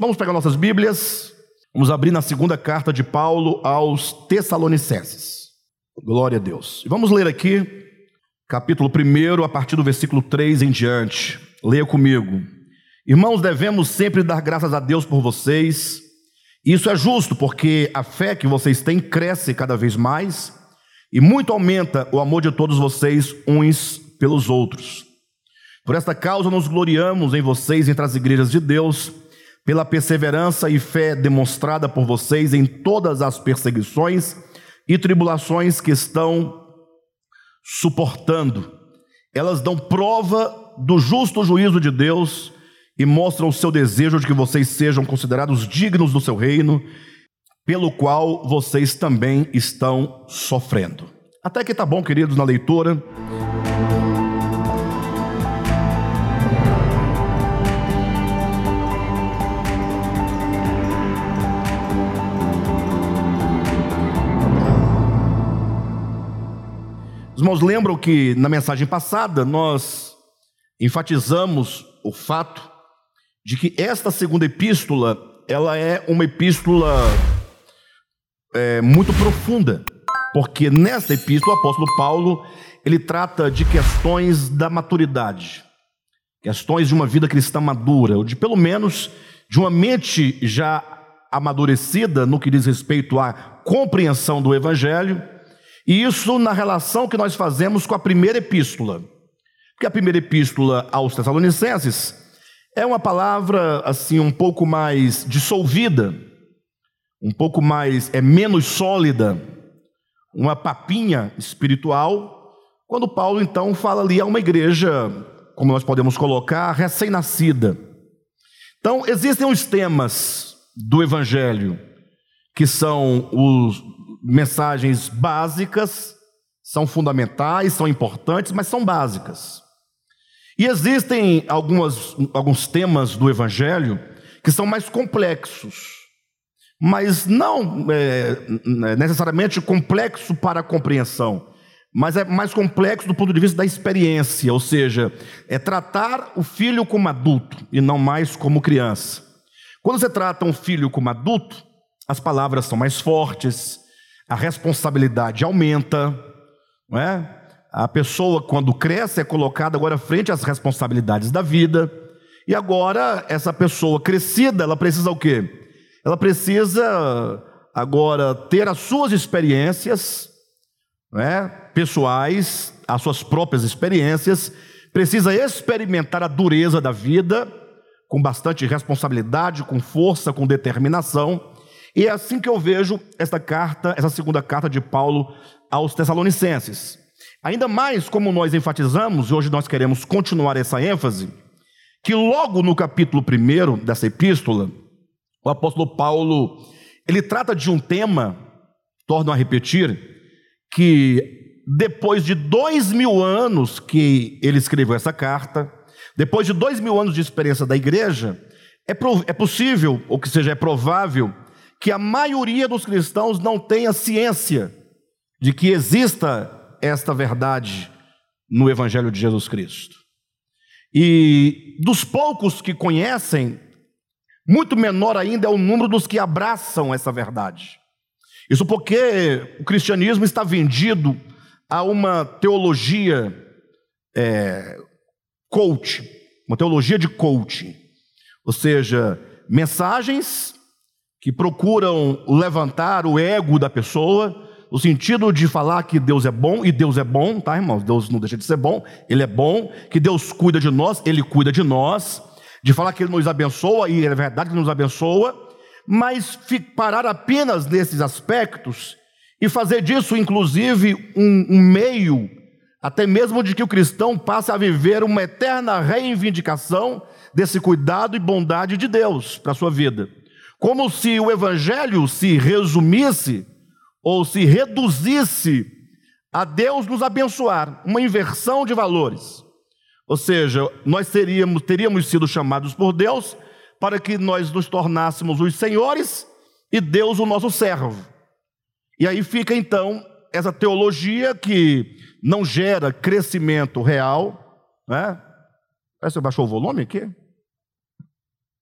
vamos pegar nossas Bíblias, vamos abrir na segunda carta de Paulo aos Tessalonicenses. Glória a Deus. Vamos ler aqui, capítulo 1, a partir do versículo 3 em diante. Leia comigo. Irmãos, devemos sempre dar graças a Deus por vocês. Isso é justo, porque a fé que vocês têm cresce cada vez mais e muito aumenta o amor de todos vocês uns pelos outros. Por esta causa nos gloriamos em vocês entre as igrejas de Deus, pela perseverança e fé demonstrada por vocês em todas as perseguições e tribulações que estão suportando. Elas dão prova do justo juízo de Deus e mostram o seu desejo de que vocês sejam considerados dignos do seu reino, pelo qual vocês também estão sofrendo. Até que tá bom, queridos, na leitura. Os irmãos lembram que na mensagem passada nós enfatizamos o fato de que esta segunda epístola ela é uma epístola é, muito profunda, porque nesta epístola o apóstolo Paulo ele trata de questões da maturidade, questões de uma vida cristã madura, ou de pelo menos de uma mente já amadurecida no que diz respeito à compreensão do evangelho e isso na relação que nós fazemos com a primeira epístola. Porque a primeira epístola aos Tessalonicenses é uma palavra assim um pouco mais dissolvida, um pouco mais é menos sólida, uma papinha espiritual, quando Paulo então fala ali a uma igreja, como nós podemos colocar, recém-nascida. Então, existem os temas do evangelho que são os mensagens básicas, são fundamentais, são importantes, mas são básicas. E existem algumas, alguns temas do Evangelho que são mais complexos, mas não é, necessariamente complexo para a compreensão, mas é mais complexo do ponto de vista da experiência, ou seja, é tratar o filho como adulto e não mais como criança. Quando você trata um filho como adulto, as palavras são mais fortes, a responsabilidade aumenta, não é? A pessoa, quando cresce, é colocada agora frente às responsabilidades da vida. E agora, essa pessoa crescida, ela precisa o quê? Ela precisa agora ter as suas experiências é? pessoais, as suas próprias experiências, precisa experimentar a dureza da vida com bastante responsabilidade, com força, com determinação. E é assim que eu vejo esta carta, essa segunda carta de Paulo aos Tessalonicenses. Ainda mais como nós enfatizamos, e hoje nós queremos continuar essa ênfase, que logo no capítulo 1 dessa epístola, o apóstolo Paulo, ele trata de um tema, torno a repetir, que depois de dois mil anos que ele escreveu essa carta, depois de dois mil anos de experiência da igreja, é, é possível, ou que seja, é provável, que a maioria dos cristãos não tenha ciência de que exista esta verdade no Evangelho de Jesus Cristo. E dos poucos que conhecem, muito menor ainda é o número dos que abraçam essa verdade. Isso porque o cristianismo está vendido a uma teologia é, coach, uma teologia de coaching, ou seja, mensagens que procuram levantar o ego da pessoa, no sentido de falar que Deus é bom, e Deus é bom, tá, irmãos? Deus não deixa de ser bom, Ele é bom, que Deus cuida de nós, Ele cuida de nós, de falar que Ele nos abençoa, e é verdade que nos abençoa, mas parar apenas nesses aspectos e fazer disso, inclusive, um, um meio, até mesmo de que o cristão passe a viver uma eterna reivindicação desse cuidado e bondade de Deus para a sua vida. Como se o evangelho se resumisse ou se reduzisse a Deus nos abençoar, uma inversão de valores. Ou seja, nós teríamos, teríamos sido chamados por Deus para que nós nos tornássemos os senhores e Deus o nosso servo. E aí fica então essa teologia que não gera crescimento real, né? Você baixou o volume aqui?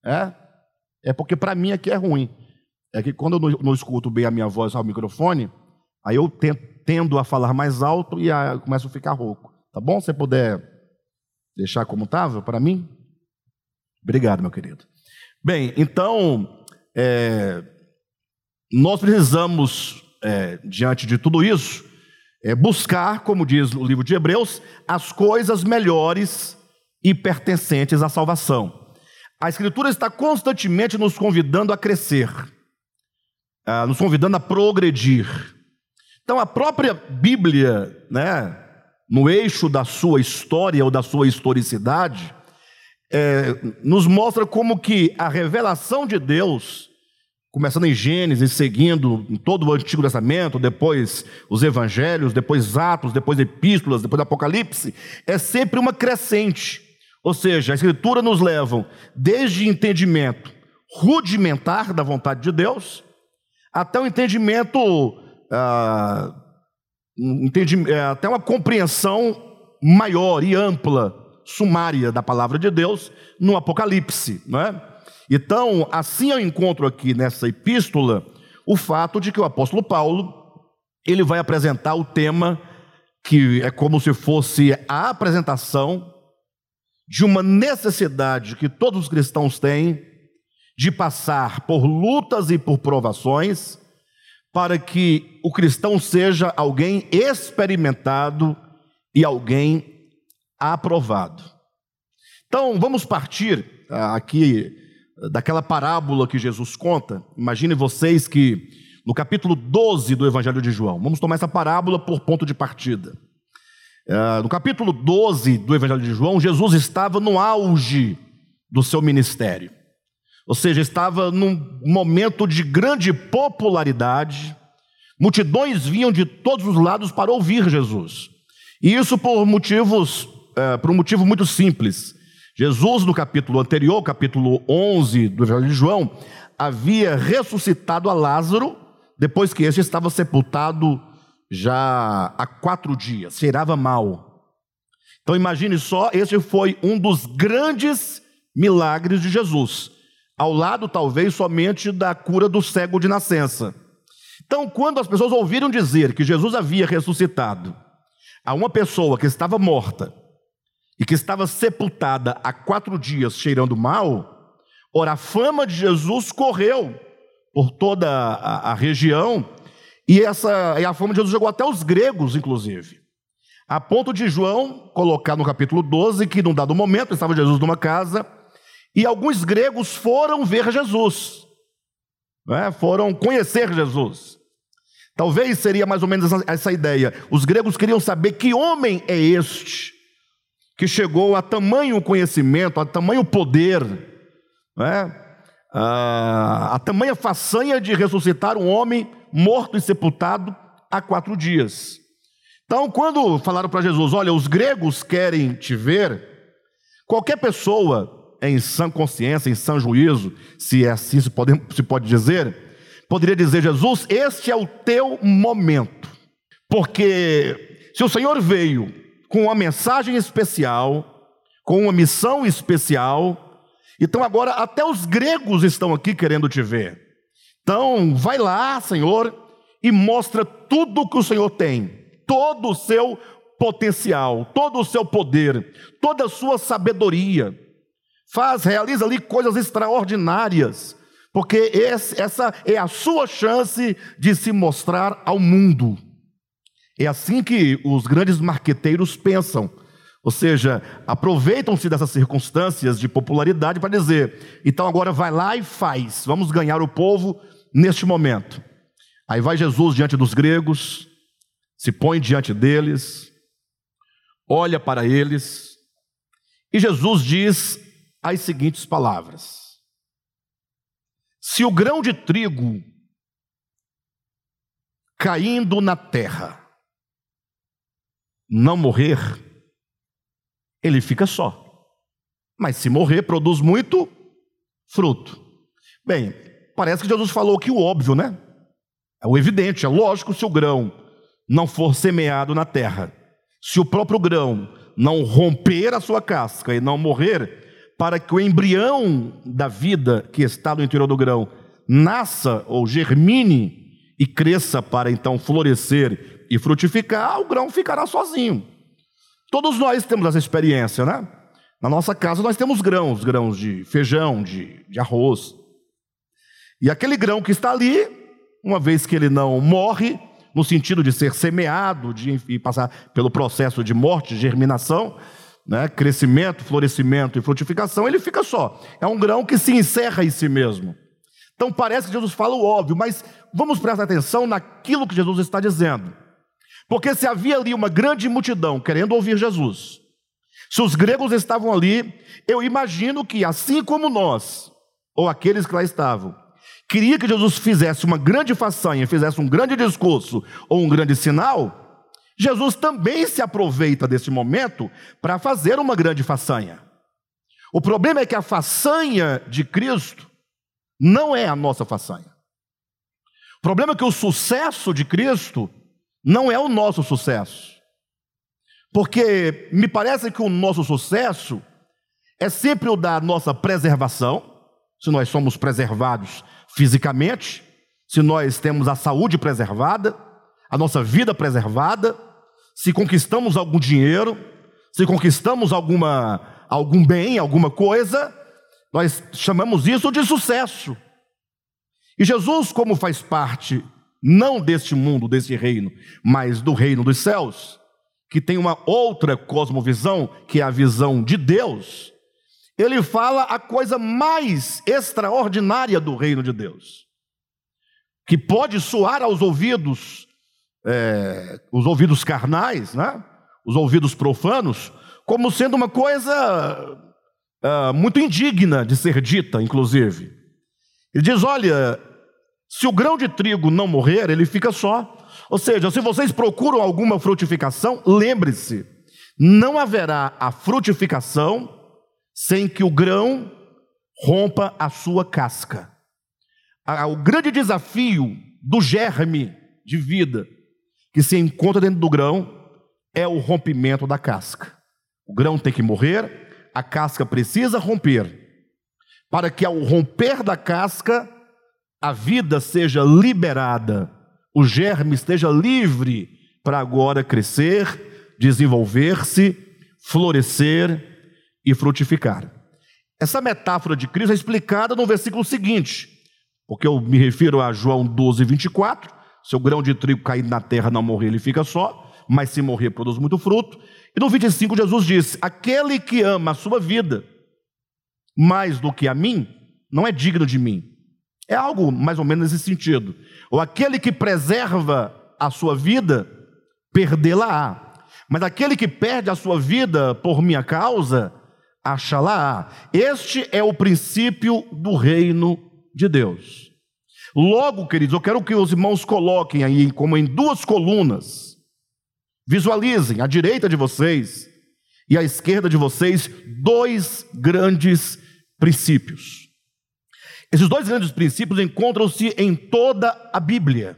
É? É porque para mim aqui é ruim. É que quando eu não, não, escuto bem a minha voz ao microfone, aí eu tendo a falar mais alto e a, começo a ficar rouco. Tá bom? Se você puder deixar como estava para mim? Obrigado, meu querido. Bem, então, é, nós precisamos, é, diante de tudo isso, é, buscar, como diz o livro de Hebreus, as coisas melhores e pertencentes à salvação. A Escritura está constantemente nos convidando a crescer, nos convidando a progredir. Então, a própria Bíblia, né, no eixo da sua história ou da sua historicidade, é, nos mostra como que a revelação de Deus começando em Gênesis, seguindo em todo o Antigo Testamento, depois os Evangelhos, depois Atos, depois Epístolas, depois Apocalipse, é sempre uma crescente. Ou seja, a Escritura nos leva desde entendimento rudimentar da vontade de Deus, até o entendimento, ah, é, até uma compreensão maior e ampla, sumária da palavra de Deus no Apocalipse, não é? Então, assim eu encontro aqui nessa epístola o fato de que o apóstolo Paulo ele vai apresentar o tema que é como se fosse a apresentação de uma necessidade que todos os cristãos têm de passar por lutas e por provações para que o cristão seja alguém experimentado e alguém aprovado. Então, vamos partir ah, aqui daquela parábola que Jesus conta. Imagine vocês que no capítulo 12 do Evangelho de João, vamos tomar essa parábola por ponto de partida. Uh, no capítulo 12 do Evangelho de João, Jesus estava no auge do seu ministério, ou seja, estava num momento de grande popularidade, multidões vinham de todos os lados para ouvir Jesus, e isso por motivos, uh, por um motivo muito simples. Jesus, no capítulo anterior, capítulo 11 do Evangelho de João, havia ressuscitado a Lázaro, depois que este estava sepultado já há quatro dias, cheirava mal. Então imagine só, esse foi um dos grandes milagres de Jesus, ao lado talvez somente da cura do cego de nascença. Então, quando as pessoas ouviram dizer que Jesus havia ressuscitado a uma pessoa que estava morta, e que estava sepultada há quatro dias cheirando mal, ora, a fama de Jesus correu por toda a, a região, e, essa, e a fama de Jesus chegou até os gregos, inclusive. A ponto de João colocar no capítulo 12 que, num dado momento, estava Jesus numa casa e alguns gregos foram ver Jesus, né? foram conhecer Jesus. Talvez seria mais ou menos essa, essa ideia. Os gregos queriam saber que homem é este que chegou a tamanho conhecimento, a tamanho poder, né? A, a tamanha façanha de ressuscitar um homem morto e sepultado há quatro dias. Então, quando falaram para Jesus: Olha, os gregos querem te ver, qualquer pessoa em sã consciência, em sã juízo, se é assim se pode, se pode dizer, poderia dizer: Jesus, este é o teu momento, porque se o Senhor veio com uma mensagem especial, com uma missão especial. Então agora até os gregos estão aqui querendo te ver. Então, vai lá, Senhor, e mostra tudo que o Senhor tem, todo o seu potencial, todo o seu poder, toda a sua sabedoria. Faz, realiza ali coisas extraordinárias, porque esse, essa é a sua chance de se mostrar ao mundo. É assim que os grandes marqueteiros pensam. Ou seja, aproveitam-se dessas circunstâncias de popularidade para dizer: então agora vai lá e faz, vamos ganhar o povo neste momento. Aí vai Jesus diante dos gregos, se põe diante deles, olha para eles, e Jesus diz as seguintes palavras: Se o grão de trigo caindo na terra, não morrer, ele fica só. Mas se morrer, produz muito fruto. Bem, parece que Jesus falou que o óbvio, né? É o evidente, é lógico se o grão não for semeado na terra, se o próprio grão não romper a sua casca e não morrer, para que o embrião da vida que está no interior do grão nasça ou germine e cresça para então florescer e frutificar, o grão ficará sozinho. Todos nós temos essa experiência, né? Na nossa casa nós temos grãos, grãos de feijão, de, de arroz. E aquele grão que está ali, uma vez que ele não morre, no sentido de ser semeado, de passar pelo processo de morte, germinação, né, crescimento, florescimento e frutificação, ele fica só. É um grão que se encerra em si mesmo. Então parece que Jesus fala o óbvio, mas vamos prestar atenção naquilo que Jesus está dizendo. Porque se havia ali uma grande multidão querendo ouvir Jesus, se os gregos estavam ali, eu imagino que assim como nós, ou aqueles que lá estavam, queria que Jesus fizesse uma grande façanha, fizesse um grande discurso ou um grande sinal, Jesus também se aproveita desse momento para fazer uma grande façanha. O problema é que a façanha de Cristo não é a nossa façanha. O problema é que o sucesso de Cristo não é o nosso sucesso. Porque me parece que o nosso sucesso é sempre o da nossa preservação, se nós somos preservados fisicamente, se nós temos a saúde preservada, a nossa vida preservada, se conquistamos algum dinheiro, se conquistamos alguma, algum bem, alguma coisa, nós chamamos isso de sucesso. E Jesus, como faz parte não deste mundo, deste reino, mas do reino dos céus, que tem uma outra cosmovisão, que é a visão de Deus, ele fala a coisa mais extraordinária do reino de Deus, que pode soar aos ouvidos, é, os ouvidos carnais, né? os ouvidos profanos, como sendo uma coisa é, muito indigna de ser dita, inclusive. Ele diz: olha, se o grão de trigo não morrer, ele fica só. Ou seja, se vocês procuram alguma frutificação, lembre-se, não haverá a frutificação sem que o grão rompa a sua casca. O grande desafio do germe de vida que se encontra dentro do grão é o rompimento da casca. O grão tem que morrer, a casca precisa romper, para que ao romper da casca a vida seja liberada, o germe esteja livre para agora crescer, desenvolver-se, florescer e frutificar. Essa metáfora de Cristo é explicada no versículo seguinte, porque eu me refiro a João 12, 24. Se o grão de trigo cair na terra não morrer, ele fica só, mas se morrer, produz muito fruto. E no 25, Jesus disse: Aquele que ama a sua vida mais do que a mim, não é digno de mim. É algo mais ou menos nesse sentido. Ou aquele que preserva a sua vida, perdê-la-á. Mas aquele que perde a sua vida por minha causa, achá-la-á. Este é o princípio do reino de Deus. Logo, queridos, eu quero que os irmãos coloquem aí como em duas colunas. Visualizem à direita de vocês e à esquerda de vocês dois grandes princípios. Esses dois grandes princípios encontram-se em toda a Bíblia.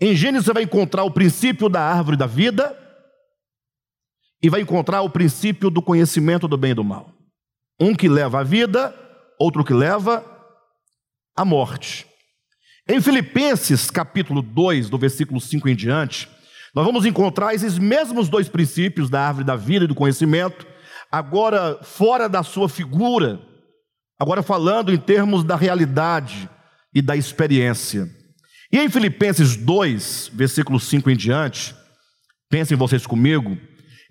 Em Gênesis você vai encontrar o princípio da árvore da vida e vai encontrar o princípio do conhecimento do bem e do mal. Um que leva à vida, outro que leva à morte. Em Filipenses capítulo 2, do versículo 5 em diante, nós vamos encontrar esses mesmos dois princípios da árvore da vida e do conhecimento, agora fora da sua figura, Agora, falando em termos da realidade e da experiência. E em Filipenses 2, versículo 5 em diante, pensem vocês comigo,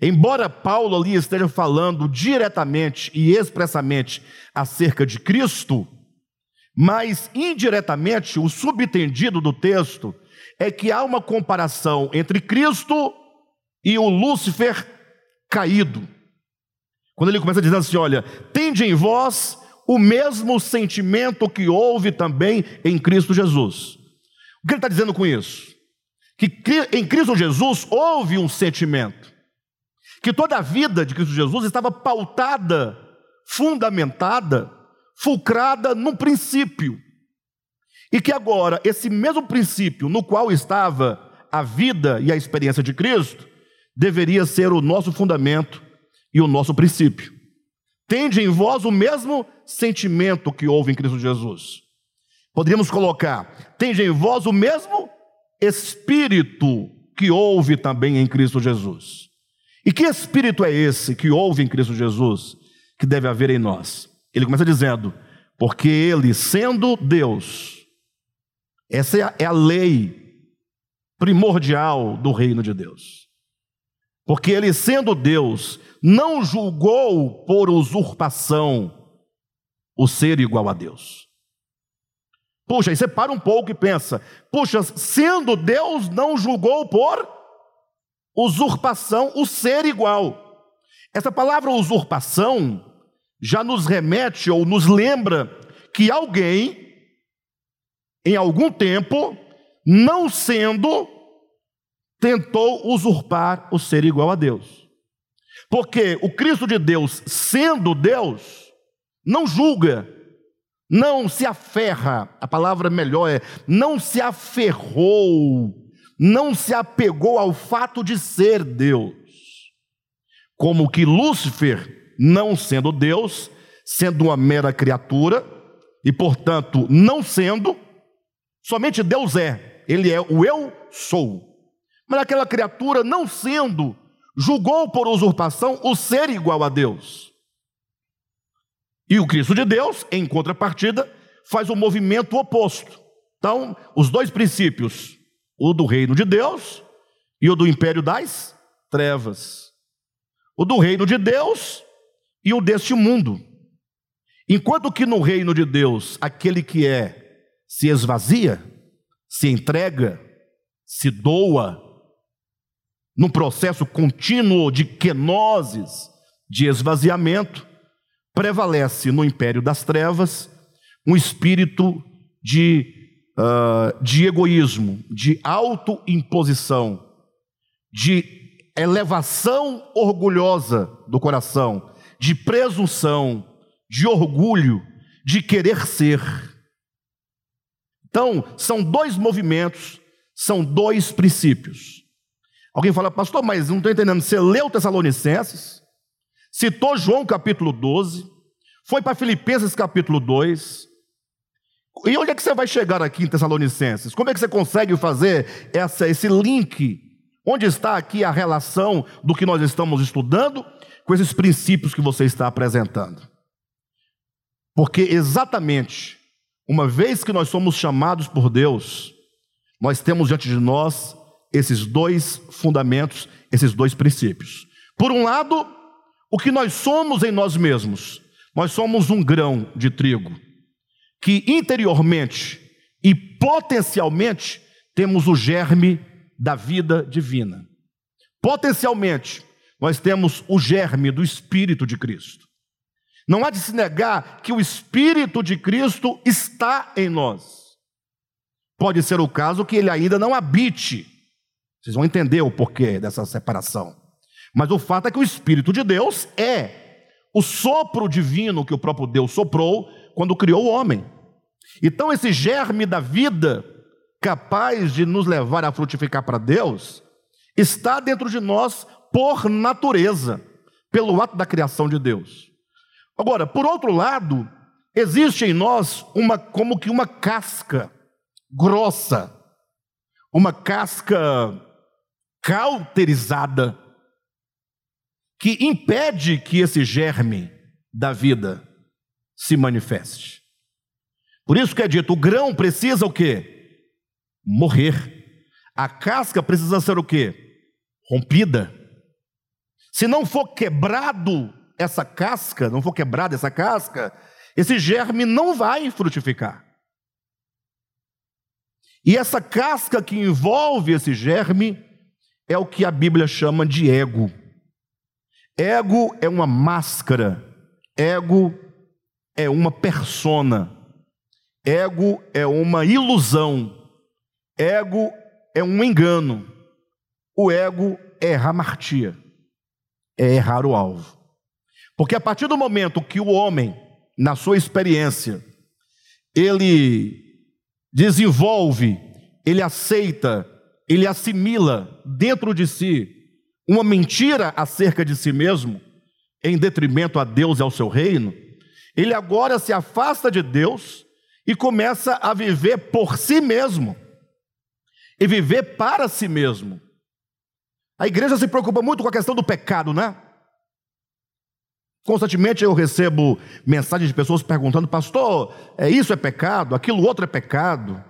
embora Paulo ali esteja falando diretamente e expressamente acerca de Cristo, mas indiretamente o subtendido do texto é que há uma comparação entre Cristo e o Lúcifer caído. Quando ele começa dizendo assim: olha, tende em vós o mesmo sentimento que houve também em Cristo Jesus. O que ele está dizendo com isso? Que em Cristo Jesus houve um sentimento, que toda a vida de Cristo Jesus estava pautada, fundamentada, fulcrada num princípio, e que agora esse mesmo princípio no qual estava a vida e a experiência de Cristo deveria ser o nosso fundamento e o nosso princípio. Tende em vós o mesmo sentimento que houve em Cristo Jesus. Poderíamos colocar, tende em vós o mesmo espírito que houve também em Cristo Jesus. E que espírito é esse que houve em Cristo Jesus que deve haver em nós? Ele começa dizendo: porque ele, sendo Deus, essa é a, é a lei primordial do reino de Deus. Porque ele, sendo Deus, não julgou por usurpação o ser igual a Deus. Puxa, aí você para um pouco e pensa: puxa, sendo Deus, não julgou por usurpação o ser igual. Essa palavra usurpação já nos remete ou nos lembra que alguém, em algum tempo, não sendo, tentou usurpar o ser igual a Deus. Porque o Cristo de Deus, sendo Deus, não julga, não se aferra, a palavra melhor é, não se aferrou, não se apegou ao fato de ser Deus. Como que Lúcifer não sendo Deus, sendo uma mera criatura, e portanto não sendo, somente Deus é, Ele é o eu sou. Mas aquela criatura, não sendo, julgou por usurpação o ser igual a Deus. E o Cristo de Deus, em contrapartida, faz o um movimento oposto. Então, os dois princípios, o do reino de Deus e o do império das trevas. O do reino de Deus e o deste mundo. Enquanto que no reino de Deus, aquele que é se esvazia, se entrega, se doa, num processo contínuo de quenoses, de esvaziamento, prevalece no império das trevas um espírito de, uh, de egoísmo, de autoimposição, de elevação orgulhosa do coração, de presunção, de orgulho, de querer ser. Então, são dois movimentos, são dois princípios. Alguém fala, pastor, mas não estou entendendo. Você leu Tessalonicenses, citou João capítulo 12, foi para Filipenses capítulo 2. E onde é que você vai chegar aqui em Tessalonicenses? Como é que você consegue fazer essa, esse link? Onde está aqui a relação do que nós estamos estudando com esses princípios que você está apresentando. Porque exatamente, uma vez que nós somos chamados por Deus, nós temos diante de nós esses dois fundamentos, esses dois princípios. Por um lado, o que nós somos em nós mesmos, nós somos um grão de trigo, que interiormente e potencialmente temos o germe da vida divina. Potencialmente, nós temos o germe do Espírito de Cristo. Não há de se negar que o Espírito de Cristo está em nós. Pode ser o caso que ele ainda não habite. Vocês vão entender o porquê dessa separação. Mas o fato é que o Espírito de Deus é o sopro divino que o próprio Deus soprou quando criou o homem. Então, esse germe da vida, capaz de nos levar a frutificar para Deus, está dentro de nós por natureza, pelo ato da criação de Deus. Agora, por outro lado, existe em nós uma como que uma casca grossa, uma casca cauterizada que impede que esse germe da vida se manifeste. Por isso que é dito, o grão precisa o quê? Morrer. A casca precisa ser o quê? Rompida. Se não for quebrado essa casca, não for quebrada essa casca, esse germe não vai frutificar. E essa casca que envolve esse germe é o que a Bíblia chama de ego. Ego é uma máscara, ego é uma persona, ego é uma ilusão, ego é um engano, o ego é ramartia é errar o alvo. Porque a partir do momento que o homem, na sua experiência, ele desenvolve, ele aceita, ele assimila dentro de si uma mentira acerca de si mesmo, em detrimento a Deus e ao seu reino, ele agora se afasta de Deus e começa a viver por si mesmo e viver para si mesmo. A igreja se preocupa muito com a questão do pecado, né? Constantemente eu recebo mensagens de pessoas perguntando, pastor, é isso é pecado, aquilo outro é pecado,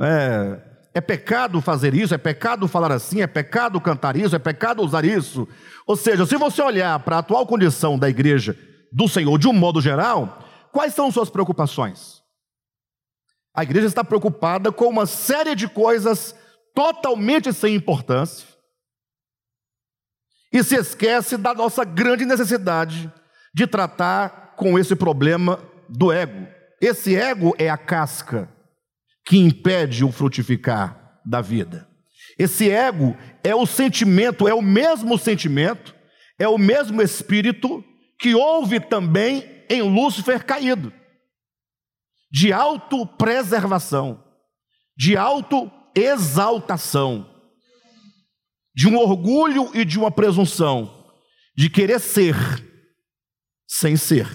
é, é pecado fazer isso, é pecado falar assim, é pecado cantar isso, é pecado usar isso. Ou seja, se você olhar para a atual condição da igreja do Senhor de um modo geral, quais são suas preocupações? A igreja está preocupada com uma série de coisas totalmente sem importância e se esquece da nossa grande necessidade de tratar com esse problema do ego. Esse ego é a casca que impede o frutificar da vida. Esse ego é o sentimento, é o mesmo sentimento, é o mesmo espírito que houve também em Lúcifer caído, de autopreservação, de autoexaltação, de um orgulho e de uma presunção, de querer ser sem ser.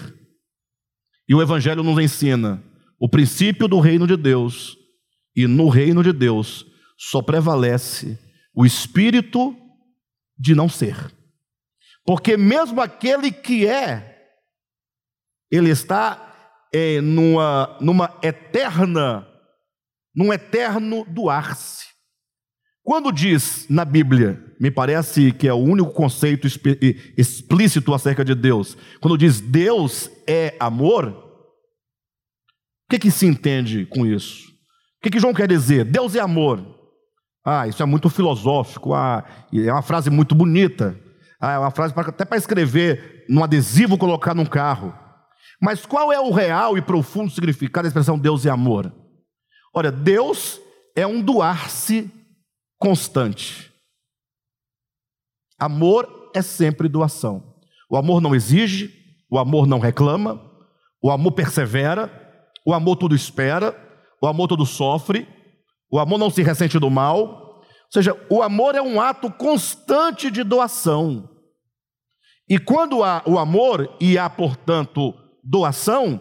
E o Evangelho nos ensina o princípio do reino de Deus, e no reino de Deus só prevalece o espírito de não ser. Porque mesmo aquele que é, ele está é, numa, numa eterna, num eterno doar-se. Quando diz na Bíblia, me parece que é o único conceito explícito acerca de Deus, quando diz Deus é amor, o que, que se entende com isso? Que, que João quer dizer? Deus é amor. Ah, isso é muito filosófico, ah, é uma frase muito bonita, ah, é uma frase até para escrever num adesivo, colocar num carro. Mas qual é o real e profundo significado da expressão Deus é amor? Olha, Deus é um doar-se constante. Amor é sempre doação. O amor não exige, o amor não reclama, o amor persevera, o amor tudo espera, o amor tudo sofre, o amor não se ressente do mal. Ou seja, o amor é um ato constante de doação. E quando há o amor e há, portanto, doação,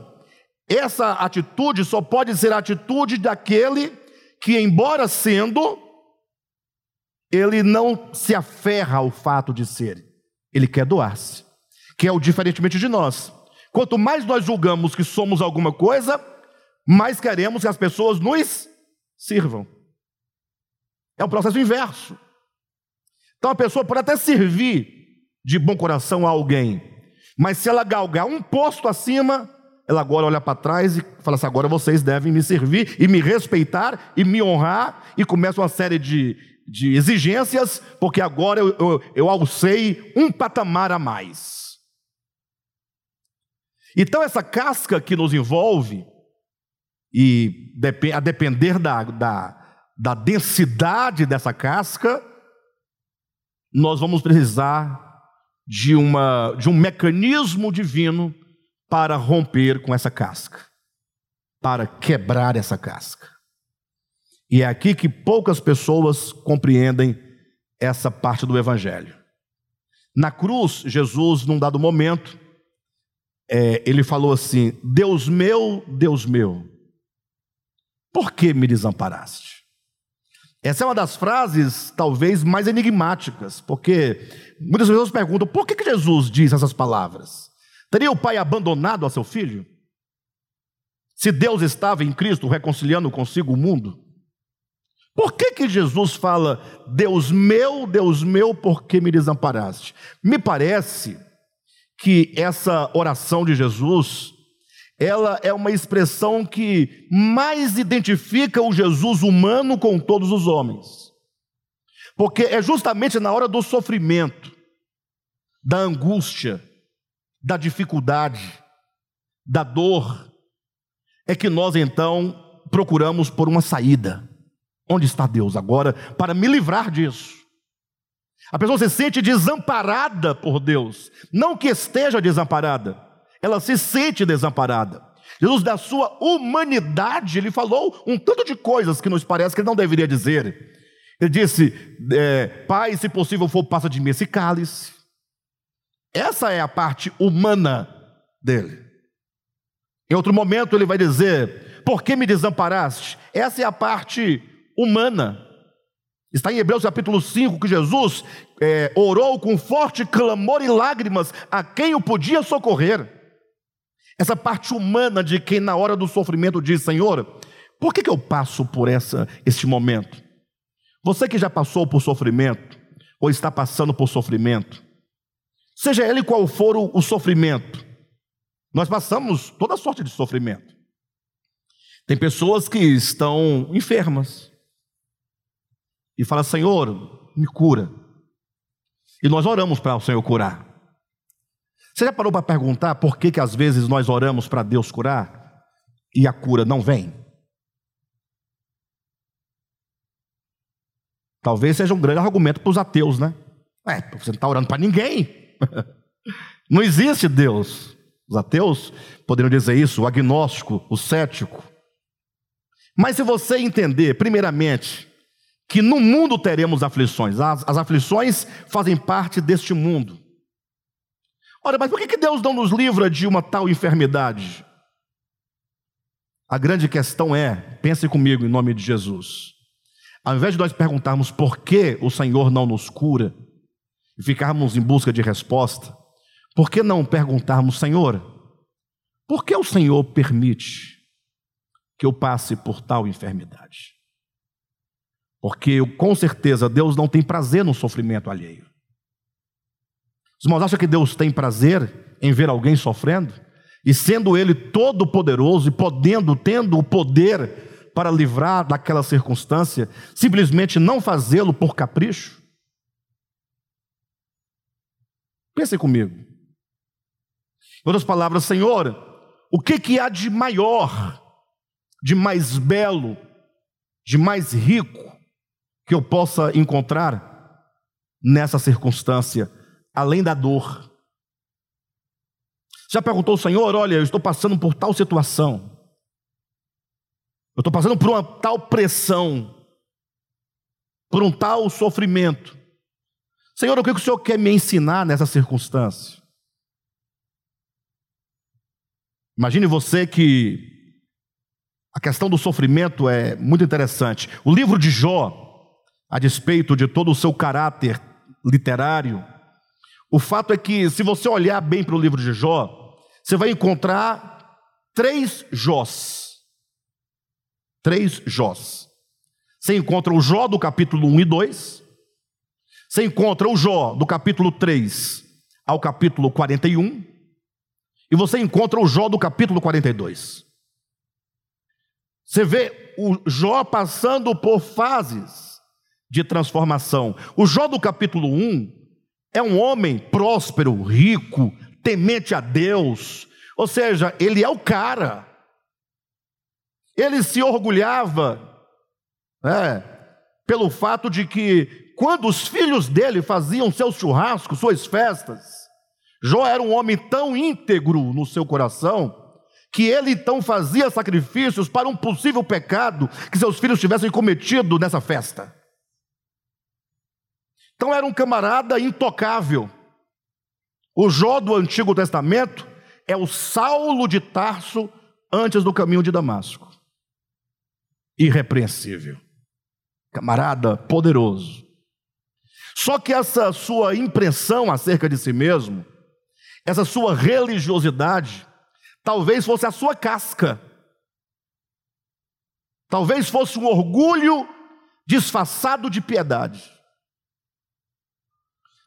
essa atitude só pode ser a atitude daquele que, embora sendo, ele não se aferra ao fato de ser, ele quer doar-se, que é o diferentemente de nós. Quanto mais nós julgamos que somos alguma coisa, mais queremos que as pessoas nos sirvam. É um processo inverso. Então a pessoa pode até servir de bom coração a alguém, mas se ela galgar um posto acima, ela agora olha para trás e fala assim: agora vocês devem me servir e me respeitar e me honrar, e começa uma série de, de exigências, porque agora eu, eu, eu alcei um patamar a mais. Então, essa casca que nos envolve, e a depender da, da, da densidade dessa casca, nós vamos precisar de, uma, de um mecanismo divino para romper com essa casca, para quebrar essa casca. E é aqui que poucas pessoas compreendem essa parte do Evangelho. Na cruz, Jesus, num dado momento, é, ele falou assim: Deus meu, Deus meu, por que me desamparaste? Essa é uma das frases talvez mais enigmáticas, porque muitas pessoas perguntam: por que, que Jesus diz essas palavras? Teria o pai abandonado a seu filho? Se Deus estava em Cristo reconciliando consigo o mundo? Por que, que Jesus fala, Deus meu, Deus meu, por que me desamparaste? Me parece que essa oração de Jesus, ela é uma expressão que mais identifica o Jesus humano com todos os homens. Porque é justamente na hora do sofrimento, da angústia, da dificuldade, da dor, é que nós então procuramos por uma saída. Onde está Deus agora para me livrar disso? A pessoa se sente desamparada por Deus, não que esteja desamparada, ela se sente desamparada. Jesus, da sua humanidade, ele falou um tanto de coisas que nos parece que ele não deveria dizer. Ele disse: é, Pai, se possível for, passa de mim esse cálice. Essa é a parte humana dele. Em outro momento ele vai dizer: Por que me desamparaste? Essa é a parte humana. Está em Hebreus capítulo 5 que Jesus é, orou com forte clamor e lágrimas a quem o podia socorrer. Essa parte humana de quem na hora do sofrimento diz: Senhor, por que, que eu passo por essa, este momento? Você que já passou por sofrimento, ou está passando por sofrimento, seja ele qual for o, o sofrimento, nós passamos toda sorte de sofrimento. Tem pessoas que estão enfermas e falam: Senhor, me cura. E nós oramos para o Senhor curar. Você já parou para perguntar por que, que às vezes nós oramos para Deus curar e a cura não vem? Talvez seja um grande argumento para os ateus, né? É, você não está orando para ninguém. não existe Deus. Os ateus poderiam dizer isso, o agnóstico, o cético. Mas se você entender, primeiramente, que no mundo teremos aflições, as, as aflições fazem parte deste mundo. Ora, mas por que Deus não nos livra de uma tal enfermidade? A grande questão é, pense comigo em nome de Jesus. Ao invés de nós perguntarmos por que o Senhor não nos cura e ficarmos em busca de resposta, por que não perguntarmos, Senhor, por que o Senhor permite que eu passe por tal enfermidade? Porque com certeza Deus não tem prazer no sofrimento alheio. Os irmãos acham que Deus tem prazer em ver alguém sofrendo? E sendo Ele todo poderoso e podendo, tendo o poder para livrar daquela circunstância, simplesmente não fazê-lo por capricho? Pense comigo. Em outras palavras, Senhor, o que, que há de maior, de mais belo, de mais rico que eu possa encontrar nessa circunstância, além da dor? Já perguntou ao Senhor, olha, eu estou passando por tal situação. Eu estou passando por uma tal pressão, por um tal sofrimento. Senhor, o que o Senhor quer me ensinar nessa circunstância? Imagine você que a questão do sofrimento é muito interessante. O livro de Jó, a despeito de todo o seu caráter literário, o fato é que, se você olhar bem para o livro de Jó, você vai encontrar três Jós. Três Jós. Você encontra o Jó do capítulo 1 e 2. Você encontra o Jó do capítulo 3 ao capítulo 41. E você encontra o Jó do capítulo 42. Você vê o Jó passando por fases de transformação. O Jó do capítulo 1 é um homem próspero, rico, temente a Deus. Ou seja, ele é o cara. Ele se orgulhava é, pelo fato de que, quando os filhos dele faziam seus churrascos, suas festas, Jó era um homem tão íntegro no seu coração, que ele então fazia sacrifícios para um possível pecado que seus filhos tivessem cometido nessa festa. Então era um camarada intocável. O Jó do Antigo Testamento é o Saulo de Tarso antes do caminho de Damasco irrepreensível, camarada poderoso. Só que essa sua impressão acerca de si mesmo, essa sua religiosidade, talvez fosse a sua casca, talvez fosse um orgulho disfarçado de piedade.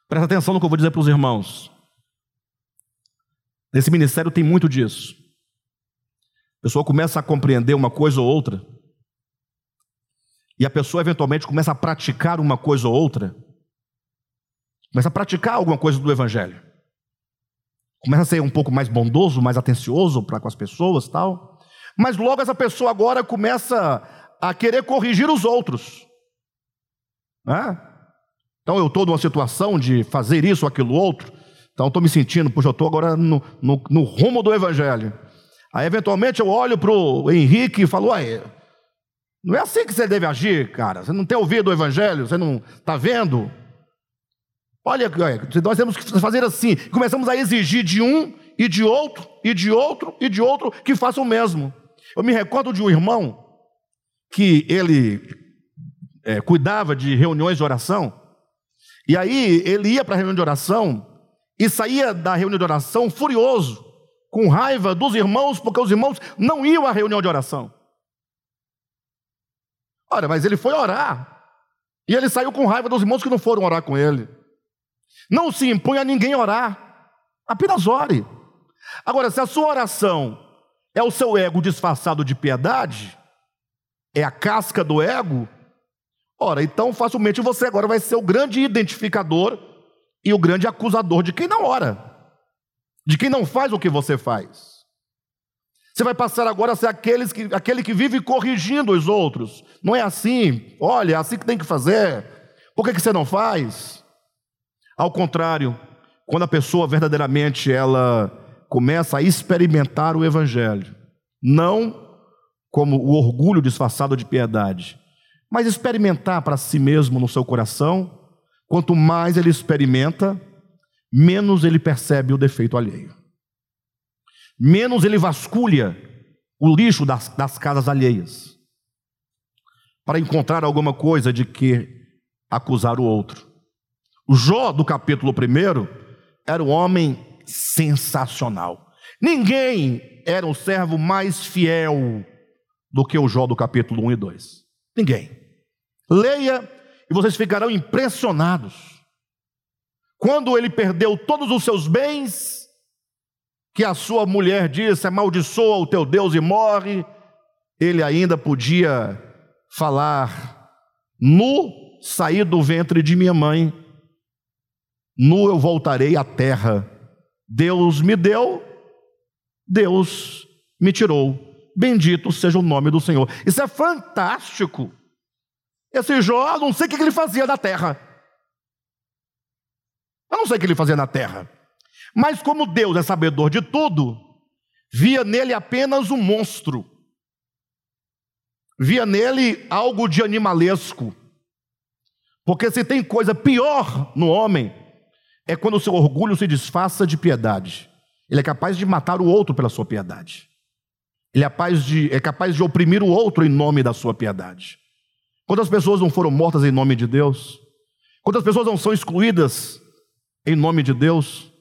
Presta atenção no que eu vou dizer para os irmãos. Nesse ministério tem muito disso. A pessoa começa a compreender uma coisa ou outra, e a pessoa eventualmente começa a praticar uma coisa ou outra, começa a praticar alguma coisa do Evangelho, começa a ser um pouco mais bondoso, mais atencioso para com as pessoas, tal. Mas logo essa pessoa agora começa a querer corrigir os outros. Né? Então eu estou numa situação de fazer isso ou aquilo outro, então estou me sentindo, puxa, eu estou agora no, no, no, rumo do Evangelho. Aí eventualmente eu olho para o Henrique e falo, uai, não é assim que você deve agir, cara. Você não tem ouvido o evangelho, você não está vendo. Olha, nós temos que fazer assim. Começamos a exigir de um e de outro, e de outro, e de outro que faça o mesmo. Eu me recordo de um irmão que ele é, cuidava de reuniões de oração, e aí ele ia para a reunião de oração e saía da reunião de oração furioso, com raiva dos irmãos, porque os irmãos não iam à reunião de oração. Olha, mas ele foi orar, e ele saiu com raiva dos irmãos que não foram orar com ele. Não se impõe a ninguém orar, apenas ore. Agora, se a sua oração é o seu ego disfarçado de piedade, é a casca do ego, ora, então facilmente você agora vai ser o grande identificador e o grande acusador de quem não ora, de quem não faz o que você faz. Você vai passar agora a ser aqueles que, aquele que vive corrigindo os outros. Não é assim, olha, é assim que tem que fazer. Por que, que você não faz? Ao contrário, quando a pessoa verdadeiramente ela começa a experimentar o evangelho, não como o orgulho disfarçado de piedade, mas experimentar para si mesmo no seu coração, quanto mais ele experimenta, menos ele percebe o defeito alheio. Menos ele vasculha o lixo das, das casas alheias, para encontrar alguma coisa de que acusar o outro. O Jó do capítulo 1 era um homem sensacional. Ninguém era um servo mais fiel do que o Jó do capítulo 1 e 2. Ninguém. Leia e vocês ficarão impressionados. Quando ele perdeu todos os seus bens, que a sua mulher disse: amaldiçoa o teu Deus e morre, ele ainda podia falar: nu saí do ventre de minha mãe nu eu voltarei à terra. Deus me deu, Deus me tirou. Bendito seja o nome do Senhor. Isso é fantástico. Esse Jó, não sei o que ele fazia na terra. Eu não sei o que ele fazia na terra. Mas como Deus é sabedor de tudo, via nele apenas um monstro. Via nele algo de animalesco. Porque se tem coisa pior no homem, é quando o seu orgulho se disfarça de piedade. Ele é capaz de matar o outro pela sua piedade. Ele é capaz de, é capaz de oprimir o outro em nome da sua piedade. Quantas pessoas não foram mortas em nome de Deus? Quantas pessoas não são excluídas em nome de Deus?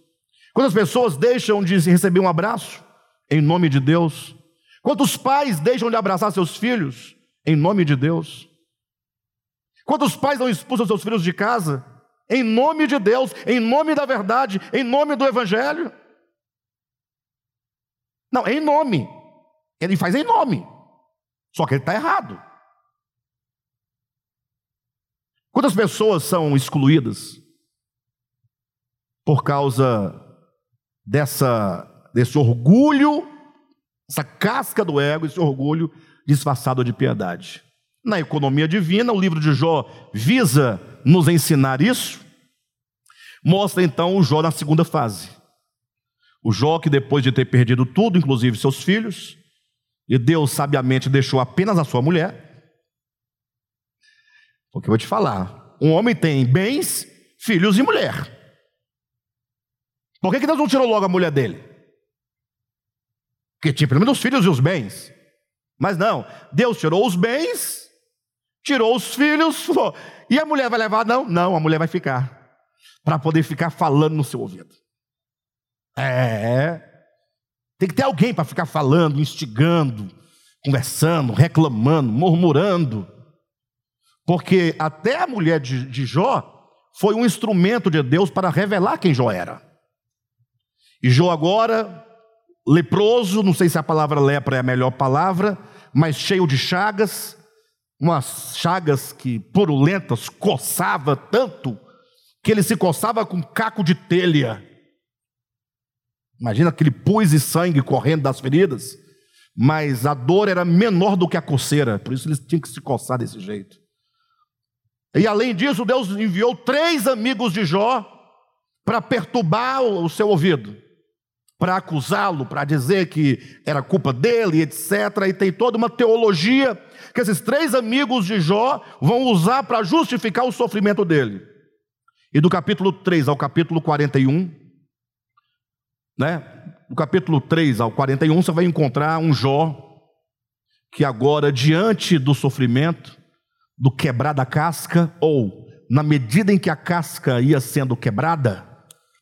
Quantas pessoas deixam de receber um abraço em nome de Deus? Quantos pais deixam de abraçar seus filhos em nome de Deus? Quantos pais não expulsam seus filhos de casa em nome de Deus, em nome da verdade, em nome do Evangelho. Não, em nome. Ele faz em nome. Só que ele está errado. Quantas pessoas são excluídas por causa dessa, desse orgulho, essa casca do ego, esse orgulho disfarçado de piedade? Na economia divina, o livro de Jó visa nos ensinar isso. Mostra então o Jó na segunda fase. O Jó que depois de ter perdido tudo, inclusive seus filhos, e Deus sabiamente deixou apenas a sua mulher. Porque eu vou te falar, um homem tem bens, filhos e mulher. Por que, que Deus não tirou logo a mulher dele? Porque tinha pelo menos os filhos e os bens. Mas não, Deus tirou os bens tirou os filhos, falou, e a mulher vai levar? Não, não, a mulher vai ficar, para poder ficar falando no seu ouvido. É, tem que ter alguém para ficar falando, instigando, conversando, reclamando, murmurando, porque até a mulher de, de Jó foi um instrumento de Deus para revelar quem Jó era. E Jó agora, leproso, não sei se a palavra lepra é a melhor palavra, mas cheio de chagas, umas chagas que purulentas, coçava tanto que ele se coçava com caco de telha. Imagina aquele pus e sangue correndo das feridas, mas a dor era menor do que a coceira, por isso ele tinha que se coçar desse jeito. E além disso, Deus enviou três amigos de Jó para perturbar o seu ouvido, para acusá-lo, para dizer que era culpa dele, etc. E tem toda uma teologia que esses três amigos de Jó vão usar para justificar o sofrimento dele. E do capítulo 3 ao capítulo 41, né? Do capítulo 3 ao 41, você vai encontrar um Jó que agora, diante do sofrimento, do quebrar da casca, ou na medida em que a casca ia sendo quebrada,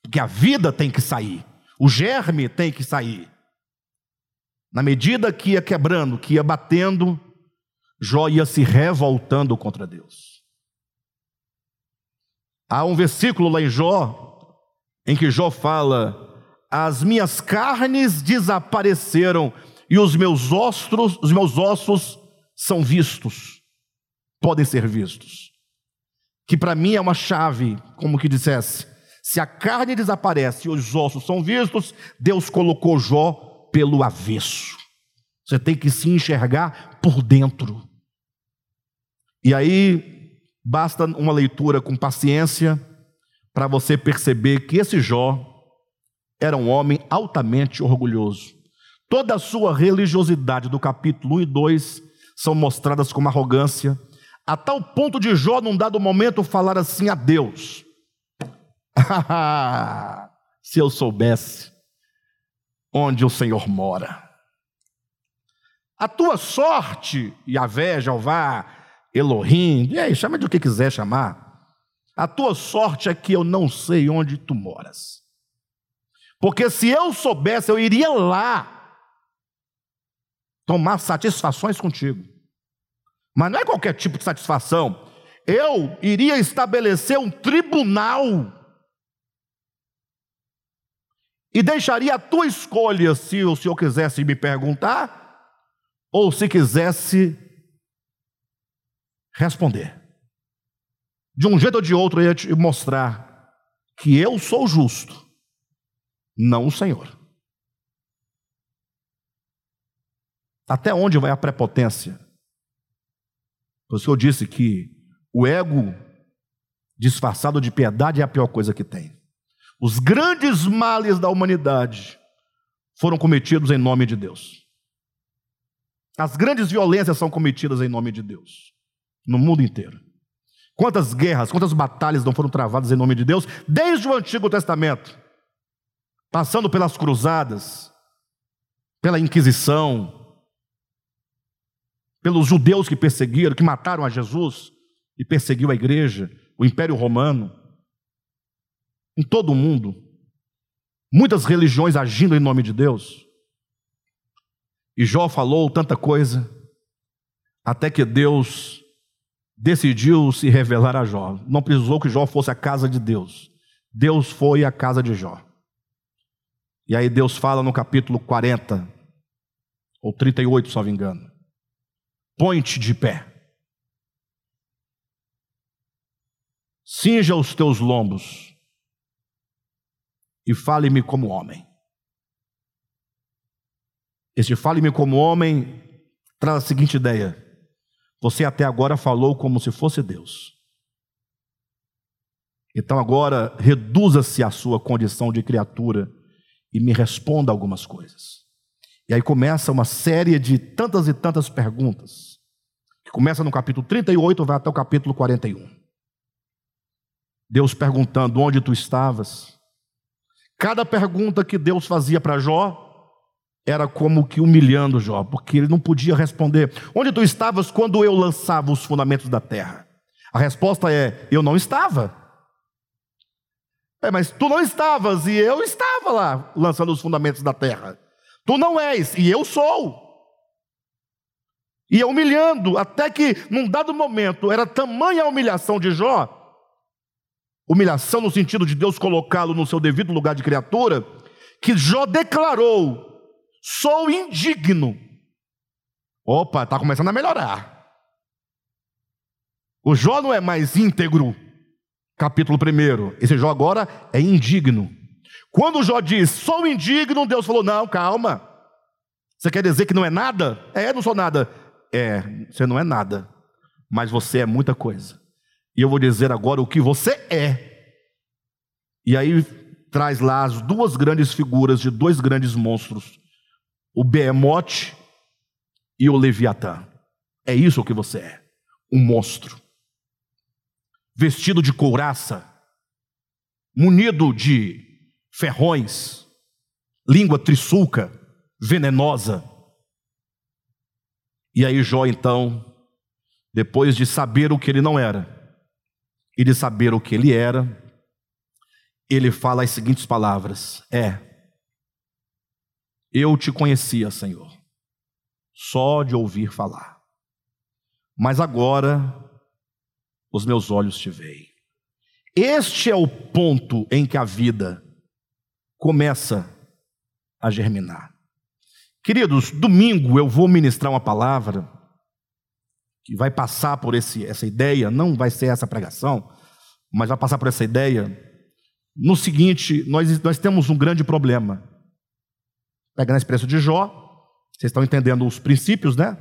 porque a vida tem que sair, o germe tem que sair. Na medida que ia quebrando, que ia batendo, Jó ia se revoltando contra Deus. Há um versículo lá em Jó, em que Jó fala: As minhas carnes desapareceram e os meus ossos, os meus ossos são vistos, podem ser vistos. Que para mim é uma chave, como que dissesse, se a carne desaparece e os ossos são vistos, Deus colocou Jó pelo avesso. Você tem que se enxergar por dentro. E aí basta uma leitura com paciência para você perceber que esse Jó era um homem altamente orgulhoso. Toda a sua religiosidade do capítulo 1 e 2 são mostradas como arrogância, a tal ponto de Jó, num dado momento, falar assim a Deus: Se eu soubesse onde o Senhor mora. A tua sorte, Yahvé, Jeová, Elohim, e aí, chama de o que quiser chamar. A tua sorte é que eu não sei onde tu moras. Porque se eu soubesse, eu iria lá tomar satisfações contigo. Mas não é qualquer tipo de satisfação. Eu iria estabelecer um tribunal e deixaria a tua escolha se o senhor quisesse me perguntar ou se quisesse responder. De um jeito ou de outro, eu ia te mostrar que eu sou justo, não o Senhor. Até onde vai a prepotência? Que eu disse que o ego disfarçado de piedade é a pior coisa que tem. Os grandes males da humanidade foram cometidos em nome de Deus. As grandes violências são cometidas em nome de Deus no mundo inteiro. Quantas guerras, quantas batalhas não foram travadas em nome de Deus, desde o Antigo Testamento, passando pelas cruzadas, pela Inquisição, pelos judeus que perseguiram, que mataram a Jesus e perseguiu a igreja, o Império Romano, em todo o mundo, muitas religiões agindo em nome de Deus. E Jó falou tanta coisa, até que Deus decidiu se revelar a Jó. Não precisou que Jó fosse a casa de Deus. Deus foi a casa de Jó. E aí Deus fala no capítulo 40, ou 38, se não me engano. Põe-te de pé. Cinja os teus lombos e fale-me como homem. Esse fale-me como homem traz a seguinte ideia: você até agora falou como se fosse Deus. Então agora reduza-se à sua condição de criatura e me responda algumas coisas. E aí começa uma série de tantas e tantas perguntas, que começa no capítulo 38, vai até o capítulo 41. Deus perguntando onde tu estavas. Cada pergunta que Deus fazia para Jó, era como que humilhando Jó, porque ele não podia responder: Onde tu estavas quando eu lançava os fundamentos da terra? A resposta é: Eu não estava. É, mas tu não estavas e eu estava lá lançando os fundamentos da terra. Tu não és e eu sou. E humilhando, até que num dado momento era tamanha a humilhação de Jó, humilhação no sentido de Deus colocá-lo no seu devido lugar de criatura, que Jó declarou Sou indigno. Opa, está começando a melhorar. O Jó não é mais íntegro. Capítulo 1. Esse Jó agora é indigno. Quando o Jó diz, sou indigno, Deus falou: não, calma. Você quer dizer que não é nada? É, não sou nada. É, você não é nada. Mas você é muita coisa. E eu vou dizer agora o que você é. E aí traz lá as duas grandes figuras de dois grandes monstros o Behemoth e o Leviatã. É isso que você é, um monstro. Vestido de couraça, munido de ferrões, língua trissulca, venenosa. E aí Jó então, depois de saber o que ele não era e de saber o que ele era, ele fala as seguintes palavras: É, eu te conhecia, Senhor, só de ouvir falar, mas agora os meus olhos te veem. Este é o ponto em que a vida começa a germinar. Queridos, domingo eu vou ministrar uma palavra que vai passar por esse, essa ideia, não vai ser essa pregação, mas vai passar por essa ideia. No seguinte, nós, nós temos um grande problema. Pegando a expressão de Jó, vocês estão entendendo os princípios, né?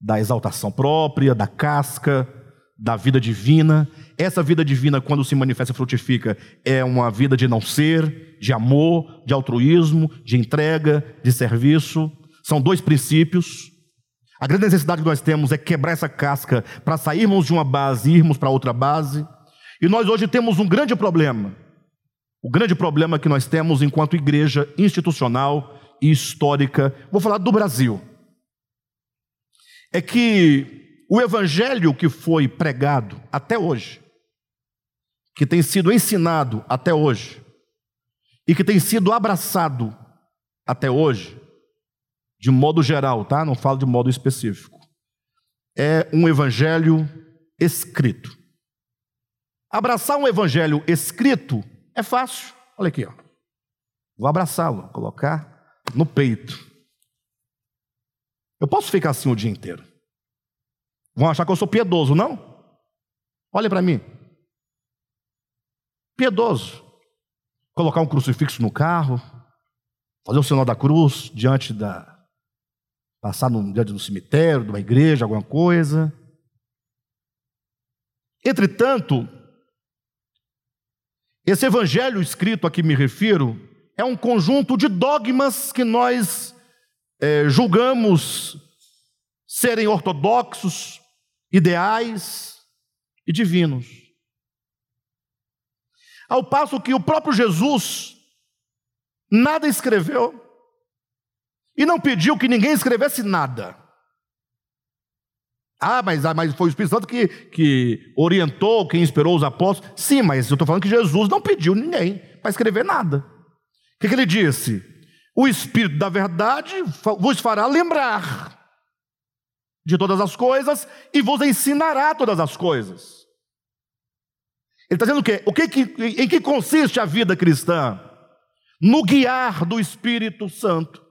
Da exaltação própria, da casca, da vida divina. Essa vida divina, quando se manifesta e frutifica, é uma vida de não ser, de amor, de altruísmo, de entrega, de serviço. São dois princípios. A grande necessidade que nós temos é quebrar essa casca para sairmos de uma base e irmos para outra base. E nós hoje temos um grande problema. O grande problema que nós temos enquanto igreja institucional e histórica, vou falar do Brasil, é que o evangelho que foi pregado até hoje, que tem sido ensinado até hoje, e que tem sido abraçado até hoje, de modo geral, tá? Não falo de modo específico. É um evangelho escrito. Abraçar um evangelho escrito é fácil. Olha aqui, ó. Vou abraçá-lo, colocar no peito. Eu posso ficar assim o dia inteiro. Vão achar que eu sou piedoso, não? Olha para mim. Piedoso. Colocar um crucifixo no carro, fazer o sinal da cruz diante da. Passar no, diante do cemitério, de uma igreja, alguma coisa. Entretanto, esse evangelho escrito a que me refiro é um conjunto de dogmas que nós é, julgamos serem ortodoxos, ideais e divinos. Ao passo que o próprio Jesus nada escreveu e não pediu que ninguém escrevesse nada. Ah, mas, ah, mas foi o Espírito Santo que, que orientou, quem inspirou os apóstolos. Sim, mas eu estou falando que Jesus não pediu ninguém para escrever nada. O que, que ele disse? O Espírito da verdade vos fará lembrar de todas as coisas e vos ensinará todas as coisas. Ele está dizendo o quê? O que, que, em que consiste a vida cristã? No guiar do Espírito Santo.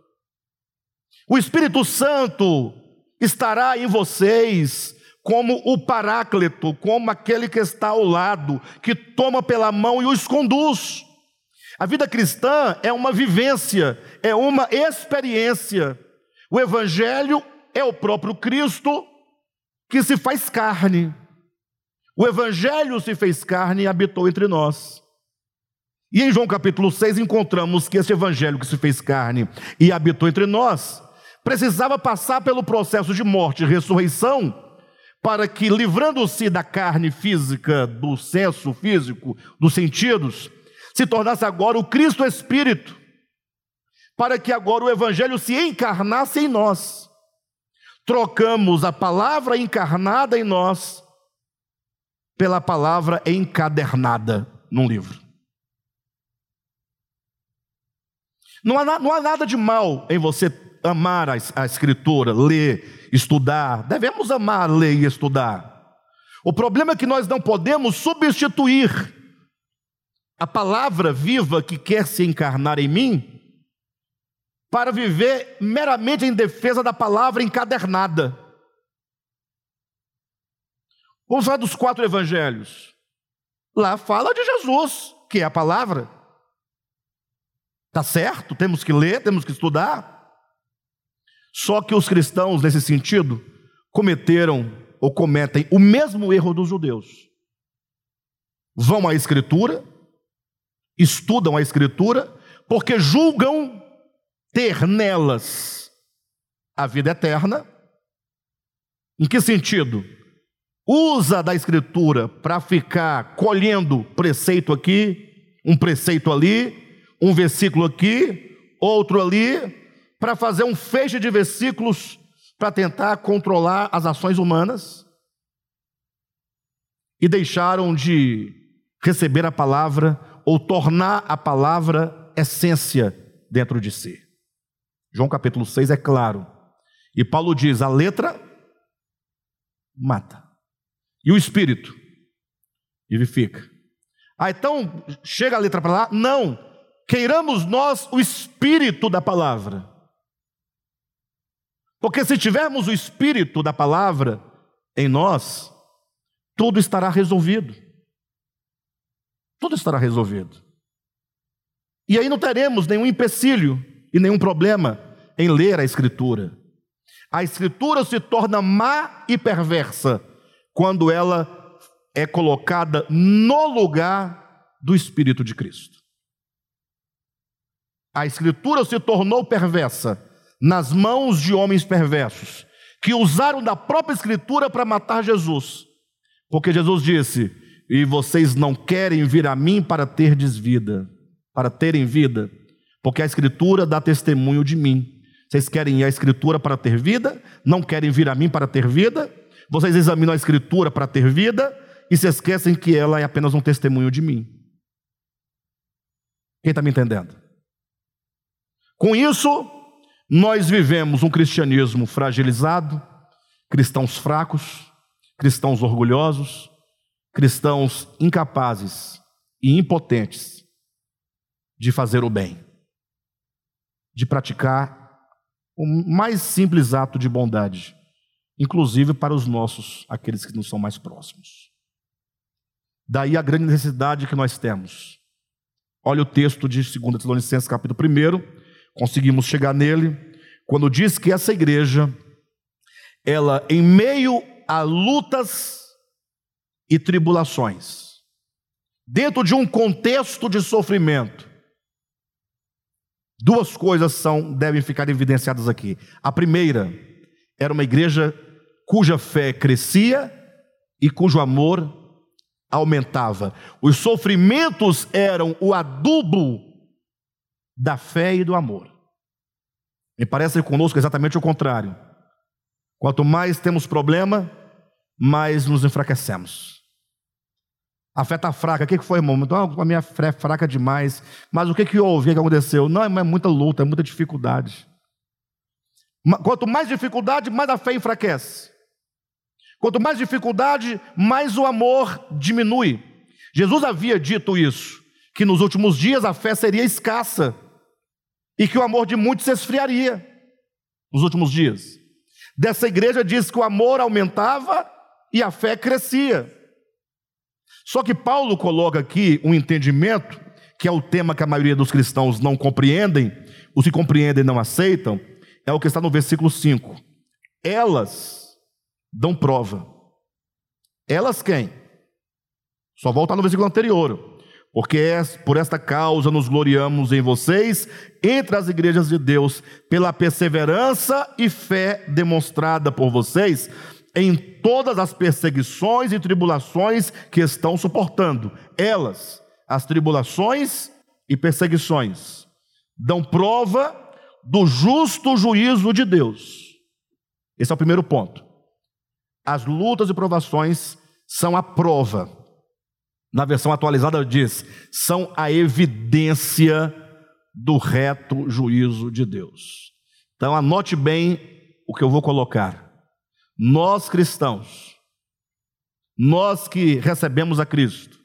O Espírito Santo estará em vocês como o Paráclito, como aquele que está ao lado, que toma pela mão e os conduz. A vida cristã é uma vivência, é uma experiência. O Evangelho é o próprio Cristo que se faz carne. O Evangelho se fez carne e habitou entre nós. E em João capítulo 6 encontramos que esse Evangelho que se fez carne e habitou entre nós precisava passar pelo processo de morte e ressurreição para que, livrando-se da carne física, do senso físico, dos sentidos, se tornasse agora o Cristo Espírito, para que agora o Evangelho se encarnasse em nós trocamos a palavra encarnada em nós pela palavra encadernada num livro. Não há, não há nada de mal em você amar a, a Escritura, ler, estudar. Devemos amar, ler e estudar. O problema é que nós não podemos substituir a palavra viva que quer se encarnar em mim para viver meramente em defesa da palavra encadernada. Vamos falar dos quatro evangelhos. Lá fala de Jesus, que é a palavra. Tá certo? Temos que ler, temos que estudar. Só que os cristãos, nesse sentido, cometeram ou cometem o mesmo erro dos judeus. Vão à Escritura, estudam a Escritura, porque julgam ter nelas a vida eterna. Em que sentido? Usa da Escritura para ficar colhendo preceito aqui, um preceito ali, um versículo aqui, outro ali, para fazer um feixe de versículos para tentar controlar as ações humanas e deixaram de receber a palavra ou tornar a palavra essência dentro de si. João capítulo 6 é claro. E Paulo diz: a letra mata, e o espírito vivifica. Ah, então chega a letra para lá? Não. Queiramos nós o espírito da palavra. Porque se tivermos o espírito da palavra em nós, tudo estará resolvido. Tudo estará resolvido. E aí não teremos nenhum empecilho e nenhum problema em ler a Escritura. A Escritura se torna má e perversa quando ela é colocada no lugar do Espírito de Cristo. A Escritura se tornou perversa nas mãos de homens perversos, que usaram da própria Escritura para matar Jesus. Porque Jesus disse: E vocês não querem vir a mim para ter vida, para terem vida, porque a Escritura dá testemunho de mim. Vocês querem ir à Escritura para ter vida? Não querem vir a mim para ter vida? Vocês examinam a Escritura para ter vida e se esquecem que ela é apenas um testemunho de mim. Quem está me entendendo? Com isso, nós vivemos um cristianismo fragilizado, cristãos fracos, cristãos orgulhosos, cristãos incapazes e impotentes de fazer o bem, de praticar o mais simples ato de bondade, inclusive para os nossos, aqueles que nos são mais próximos. Daí a grande necessidade que nós temos. Olha o texto de 2 Tessalonicenses, capítulo 1, conseguimos chegar nele, quando diz que essa igreja, ela, em meio a lutas e tribulações, dentro de um contexto de sofrimento, duas coisas são devem ficar evidenciadas aqui. A primeira era uma igreja cuja fé crescia e cujo amor aumentava. Os sofrimentos eram o adubo da fé e do amor. Me parece conosco exatamente o contrário. Quanto mais temos problema, mais nos enfraquecemos. A fé está fraca. O que foi, irmão? Então, a minha fé é fraca demais. Mas o que, que houve? O que aconteceu? Não, é muita luta, é muita dificuldade. Quanto mais dificuldade, mais a fé enfraquece. Quanto mais dificuldade, mais o amor diminui. Jesus havia dito isso, que nos últimos dias a fé seria escassa e que o amor de muitos se esfriaria nos últimos dias. Dessa igreja diz que o amor aumentava e a fé crescia. Só que Paulo coloca aqui um entendimento, que é o tema que a maioria dos cristãos não compreendem, os que compreendem não aceitam, é o que está no versículo 5. Elas dão prova. Elas quem? Só volta no versículo anterior porque por esta causa nos gloriamos em vocês, entre as igrejas de Deus, pela perseverança e fé demonstrada por vocês em todas as perseguições e tribulações que estão suportando. Elas, as tribulações e perseguições, dão prova do justo juízo de Deus. Esse é o primeiro ponto. As lutas e provações são a prova na versão atualizada diz: são a evidência do reto juízo de Deus. Então anote bem o que eu vou colocar. Nós cristãos, nós que recebemos a Cristo,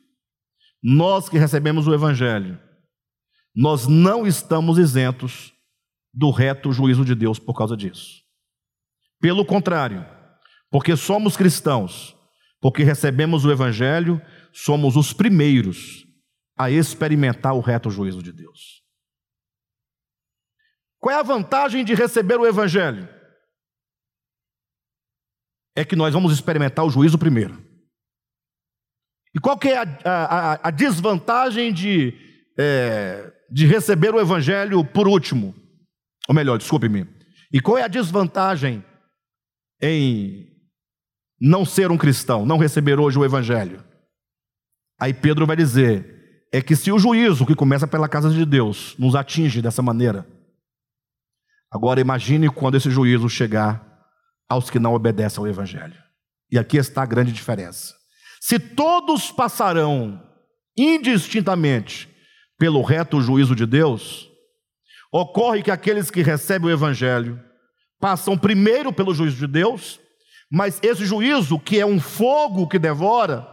nós que recebemos o Evangelho, nós não estamos isentos do reto juízo de Deus por causa disso. Pelo contrário, porque somos cristãos, porque recebemos o Evangelho, somos os primeiros a experimentar o reto juízo de Deus. Qual é a vantagem de receber o Evangelho? É que nós vamos experimentar o juízo primeiro. E qual que é a, a, a desvantagem de, é, de receber o Evangelho por último? Ou melhor, desculpe-me. E qual é a desvantagem em não ser um cristão, não receber hoje o Evangelho? Aí Pedro vai dizer: é que se o juízo que começa pela casa de Deus nos atinge dessa maneira, agora imagine quando esse juízo chegar aos que não obedecem ao Evangelho. E aqui está a grande diferença. Se todos passarão indistintamente pelo reto juízo de Deus, ocorre que aqueles que recebem o Evangelho passam primeiro pelo juízo de Deus, mas esse juízo, que é um fogo que devora,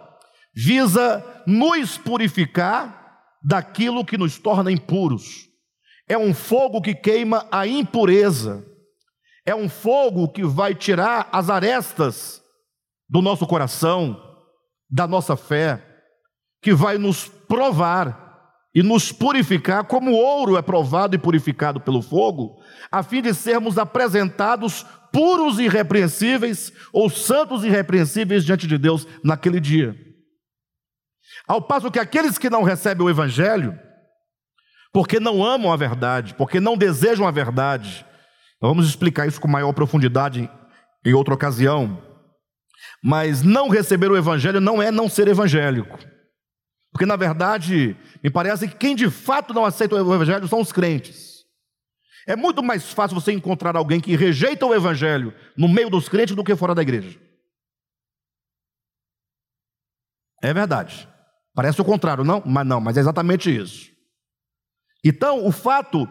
visa nos purificar daquilo que nos torna impuros. É um fogo que queima a impureza. É um fogo que vai tirar as arestas do nosso coração, da nossa fé, que vai nos provar e nos purificar, como ouro é provado e purificado pelo fogo, a fim de sermos apresentados puros e irrepreensíveis, ou santos e irrepreensíveis diante de Deus naquele dia. Ao passo que aqueles que não recebem o Evangelho, porque não amam a verdade, porque não desejam a verdade, vamos explicar isso com maior profundidade em outra ocasião, mas não receber o Evangelho não é não ser evangélico. Porque, na verdade, me parece que quem de fato não aceita o Evangelho são os crentes. É muito mais fácil você encontrar alguém que rejeita o Evangelho no meio dos crentes do que fora da igreja. É verdade. Parece o contrário, não? Mas não, mas é exatamente isso. Então, o fato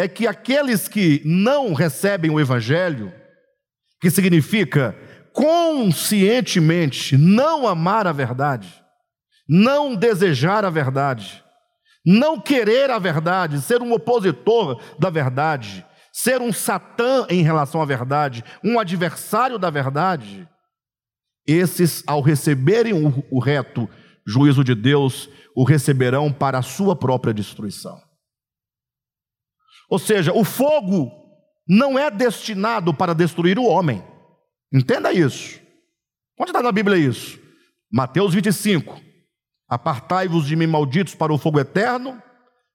é que aqueles que não recebem o Evangelho, que significa conscientemente não amar a verdade, não desejar a verdade, não querer a verdade, ser um opositor da verdade, ser um satã em relação à verdade, um adversário da verdade, esses, ao receberem o, reto juízo de Deus, o receberão para a sua própria destruição. Ou seja, o fogo não é destinado para destruir o homem. Entenda isso. Onde está na Bíblia isso? Mateus 25. Apartai-vos de mim, malditos, para o fogo eterno,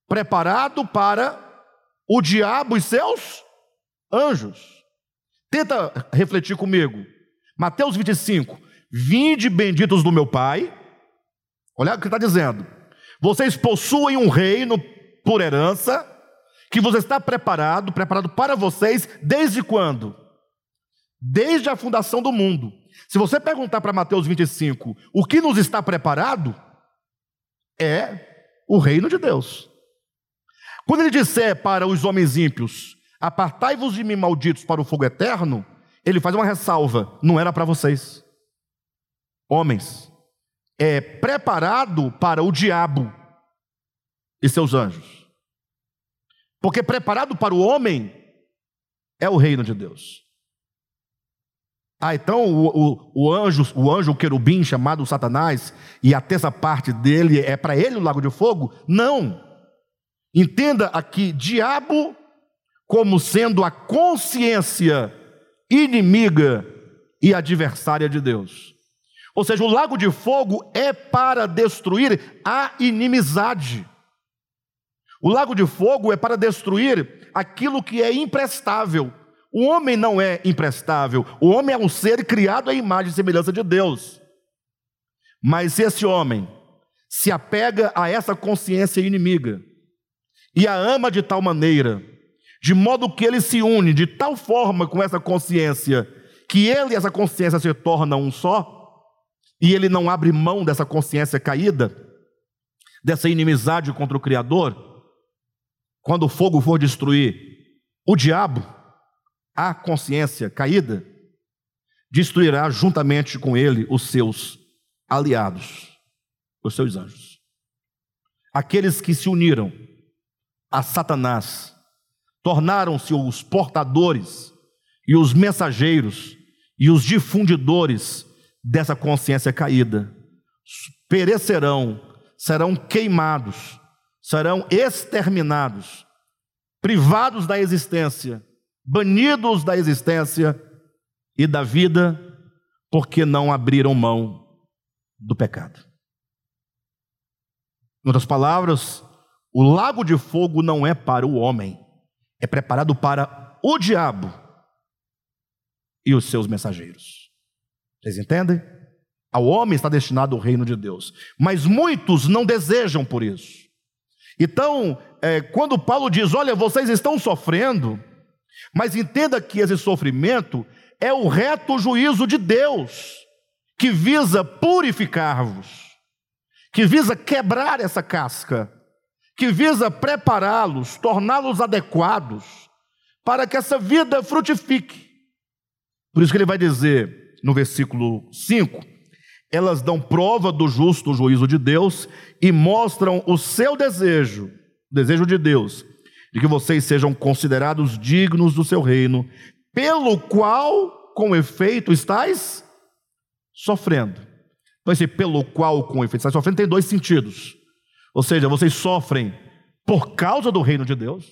preparado para o diabo e seus anjos. Tenta refletir comigo. Mateus 25. Vinde benditos do meu Pai. Olha o que está dizendo. Vocês possuem um reino por herança, que você está preparado, preparado para vocês, desde quando? desde a fundação do mundo. Se você perguntar para Mateus 25, o que nos está preparado é o reino de Deus. Quando ele disser para os homens ímpios, apartai-vos de mim, malditos, para o fogo eterno, ele faz uma ressalva: não era para vocês. Homens, é preparado para o diabo e seus anjos. Porque preparado para o homem é o reino de Deus. Ah, então o, o, o, anjo, o anjo, querubim chamado Satanás, e a terça parte dele é para ele o lago de fogo? Não. Entenda aqui, diabo como sendo a consciência inimiga e adversária de Deus. Ou seja, o lago de fogo é para destruir a inimizade. O lago de fogo é para destruir aquilo que é imprestável o homem não é imprestável, o homem é um ser criado à imagem e semelhança de Deus. Mas se esse homem se apega a essa consciência inimiga e a ama de tal maneira, de modo que ele se une de tal forma com essa consciência, que ele e essa consciência se tornam um só, e ele não abre mão dessa consciência caída, dessa inimizade contra o Criador, quando o fogo for destruir o diabo, a consciência caída, destruirá juntamente com ele os seus aliados, os seus anjos. Aqueles que se uniram a Satanás tornaram-se os portadores e os mensageiros e os difundidores dessa consciência caída. Perecerão, serão queimados, serão exterminados, privados da existência banidos da existência e da vida, porque não abriram mão do pecado. Em outras palavras, o lago de fogo não é para o homem, é preparado para o diabo e os seus mensageiros. Vocês entendem? Ao homem está destinado o reino de Deus. Mas muitos não desejam por isso. Então, é, quando Paulo diz: Olha, vocês estão sofrendo, mas entenda que esse sofrimento é o reto juízo de Deus, que visa purificar-vos, que visa quebrar essa casca, que visa prepará-los, torná-los adequados, para que essa vida frutifique. Por isso que ele vai dizer no versículo 5: elas dão prova do justo juízo de Deus e mostram o seu desejo, o desejo de Deus, de que vocês sejam considerados dignos do seu reino, pelo qual, com efeito, estáis sofrendo. Então, esse pelo qual, com efeito, estáis sofrendo tem dois sentidos. Ou seja, vocês sofrem por causa do reino de Deus.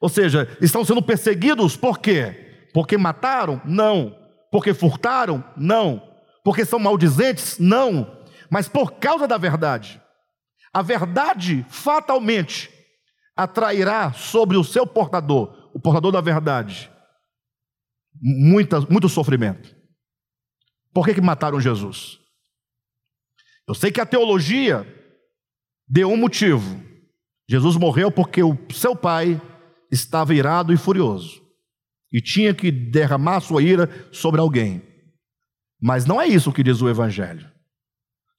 Ou seja, estão sendo perseguidos por quê? Porque mataram? Não. Porque furtaram? Não. Porque são maldizentes? Não. Mas por causa da verdade. A verdade fatalmente atrairá sobre o seu portador, o portador da verdade, muita, muito sofrimento. Por que, que mataram Jesus? Eu sei que a teologia deu um motivo. Jesus morreu porque o seu pai estava irado e furioso e tinha que derramar sua ira sobre alguém. Mas não é isso que diz o Evangelho.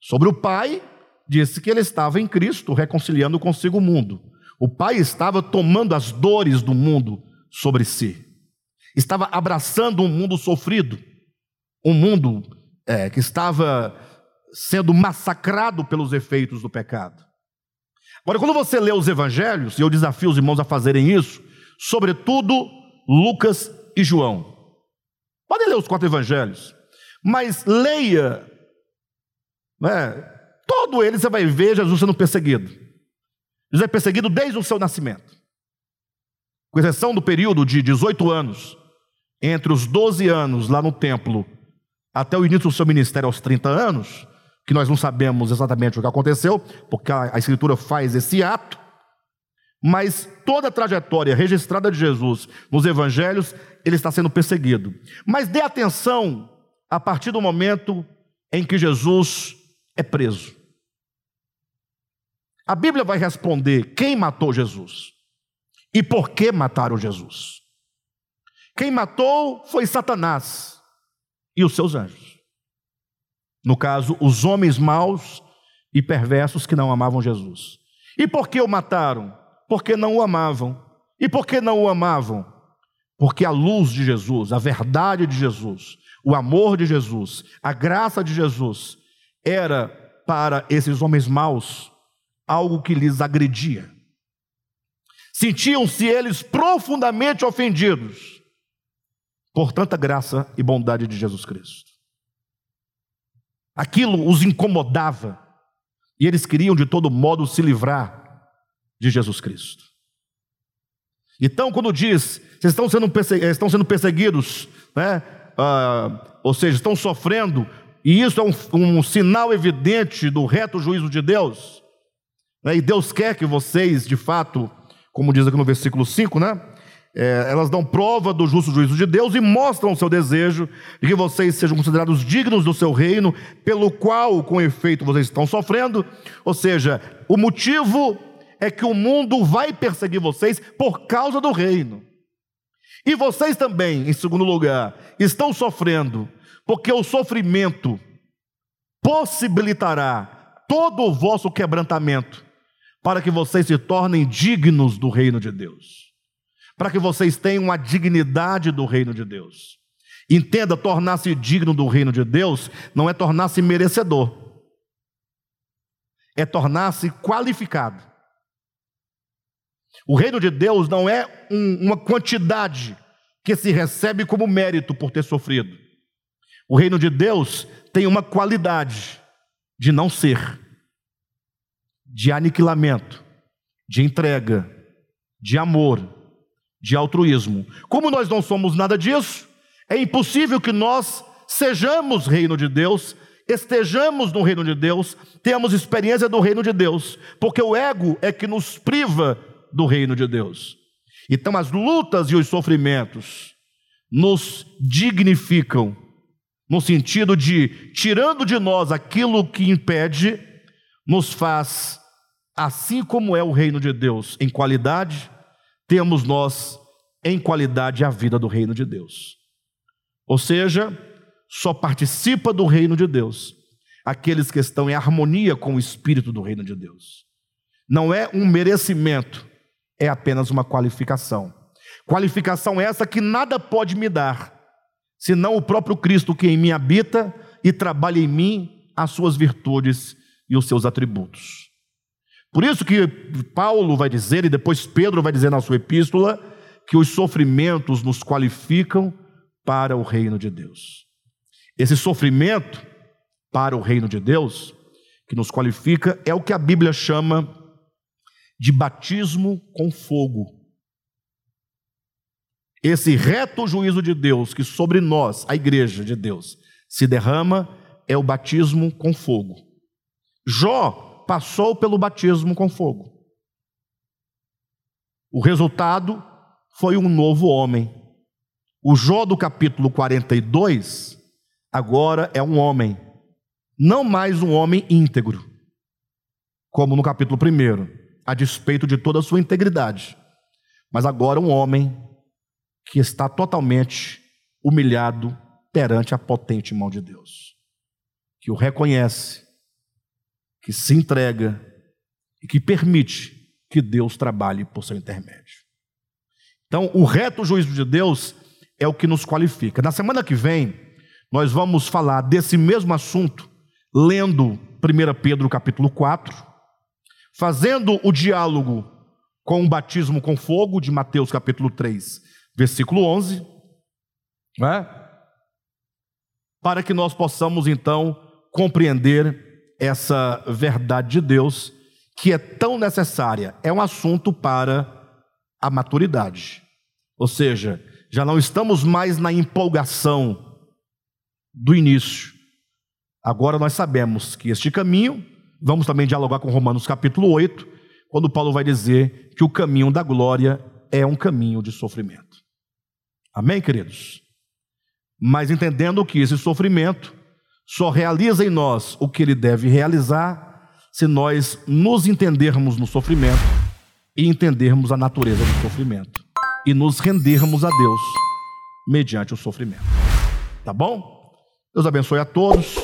Sobre o pai, disse que ele estava em Cristo, reconciliando consigo o mundo. O pai estava tomando as dores do mundo sobre si, estava abraçando um mundo sofrido, um mundo é, que estava sendo massacrado pelos efeitos do pecado. Agora, quando você lê os evangelhos, e eu desafio os irmãos a fazerem isso, sobretudo Lucas e João. Podem ler os quatro evangelhos, mas leia, né, todo ele você vai ver Jesus sendo perseguido. Jesus é perseguido desde o seu nascimento, com exceção do período de 18 anos, entre os 12 anos lá no templo, até o início do seu ministério aos 30 anos, que nós não sabemos exatamente o que aconteceu, porque a, Escritura faz esse ato, mas toda a trajetória registrada de Jesus nos evangelhos, ele está sendo perseguido. Mas dê atenção a partir do momento em que Jesus é preso. A Bíblia vai responder quem matou Jesus e por que mataram Jesus. Quem matou foi Satanás e os seus anjos. No caso, os homens maus e perversos que não amavam Jesus. E por que o mataram? Porque não o amavam. E por que não o amavam? Porque a luz de Jesus, a verdade de Jesus, o amor de Jesus, a graça de Jesus era para esses homens maus algo que lhes agredia. Sentiam-se eles profundamente ofendidos por tanta graça e bondade de Jesus Cristo. Aquilo os incomodava e eles queriam de todo modo se livrar de Jesus Cristo. Então, quando diz, vocês estão sendo, perseguidos, né? Ah, ou seja, estão sofrendo, e isso é um, um, sinal evidente do reto juízo de Deus, né? e Deus quer que vocês, de fato, como diz aqui no versículo 5, né? é, elas dão prova do justo juízo de Deus e mostram o seu desejo de que vocês sejam considerados dignos do seu reino, pelo qual, com efeito, vocês estão sofrendo. Ou seja, o motivo é que o mundo vai perseguir vocês por causa do reino. E vocês também, em segundo lugar, estão sofrendo, porque o sofrimento possibilitará todo o vosso quebrantamento, para que vocês se tornem dignos do reino de Deus para que vocês tenham a dignidade do reino de Deus. Entenda, tornar-se digno do reino de Deus não é tornar-se merecedor, é tornar-se qualificado. O reino de Deus não é um, uma quantidade que se recebe como mérito por ter sofrido. O reino de Deus tem uma qualidade de não ser, de aniquilamento, de entrega, de amor, de altruísmo. Como nós não somos nada disso, é impossível que nós sejamos reino de Deus, estejamos no reino de Deus, tenhamos experiência do reino de Deus, porque o ego é que nos priva do reino de Deus. Então as lutas e os sofrimentos nos dignificam no sentido de tirando de nós aquilo que impede, nos faz assim como é o reino de Deus em qualidade, temos nós em qualidade a vida do reino de Deus. Ou seja, só participa do reino de Deus aqueles que estão em harmonia com o espírito do reino de Deus. Não é um merecimento, é apenas uma qualificação. Qualificação essa que nada pode me dar, senão o próprio Cristo que em mim habita e trabalha em mim as suas virtudes e os seus atributos. Por isso que Paulo vai dizer, e depois Pedro vai dizer na sua epístola, que os sofrimentos nos qualificam para o reino de Deus. Esse sofrimento para o reino de Deus, que nos qualifica, é o que a Bíblia chama de batismo com fogo. Esse reto juízo de Deus que sobre nós, a igreja de Deus, se derrama, é o batismo com fogo. Jó passou pelo batismo com fogo. O resultado foi um novo homem. O Jó do capítulo 42 agora é um homem, não mais um homem íntegro, como no capítulo 1, a despeito de toda a sua integridade, mas agora um homem que está totalmente humilhado perante a potente mão de Deus, que o reconhece, que se entrega e que permite que Deus trabalhe por seu intermédio. Então, o reto juízo de Deus é o que nos qualifica. Na semana que vem, nós vamos falar desse mesmo assunto, lendo 1 Pedro capítulo 4, fazendo o diálogo com o batismo com fogo de Mateus capítulo 3, versículo 11, né? para que nós possamos então compreender essa verdade de Deus que é tão necessária. É um assunto para a maturidade. Ou seja, já não estamos mais na empolgação do início. Agora nós sabemos que este caminho, vamos também dialogar com Romanos capítulo 8, quando Paulo vai dizer que o caminho da glória é um caminho de sofrimento. Amém, queridos? Mas entendendo que esse sofrimento só realiza em nós o que ele deve realizar se nós nos entendermos no sofrimento e entendermos a natureza do sofrimento e nos rendermos a Deus mediante o sofrimento. Tá bom? Deus abençoe a todos.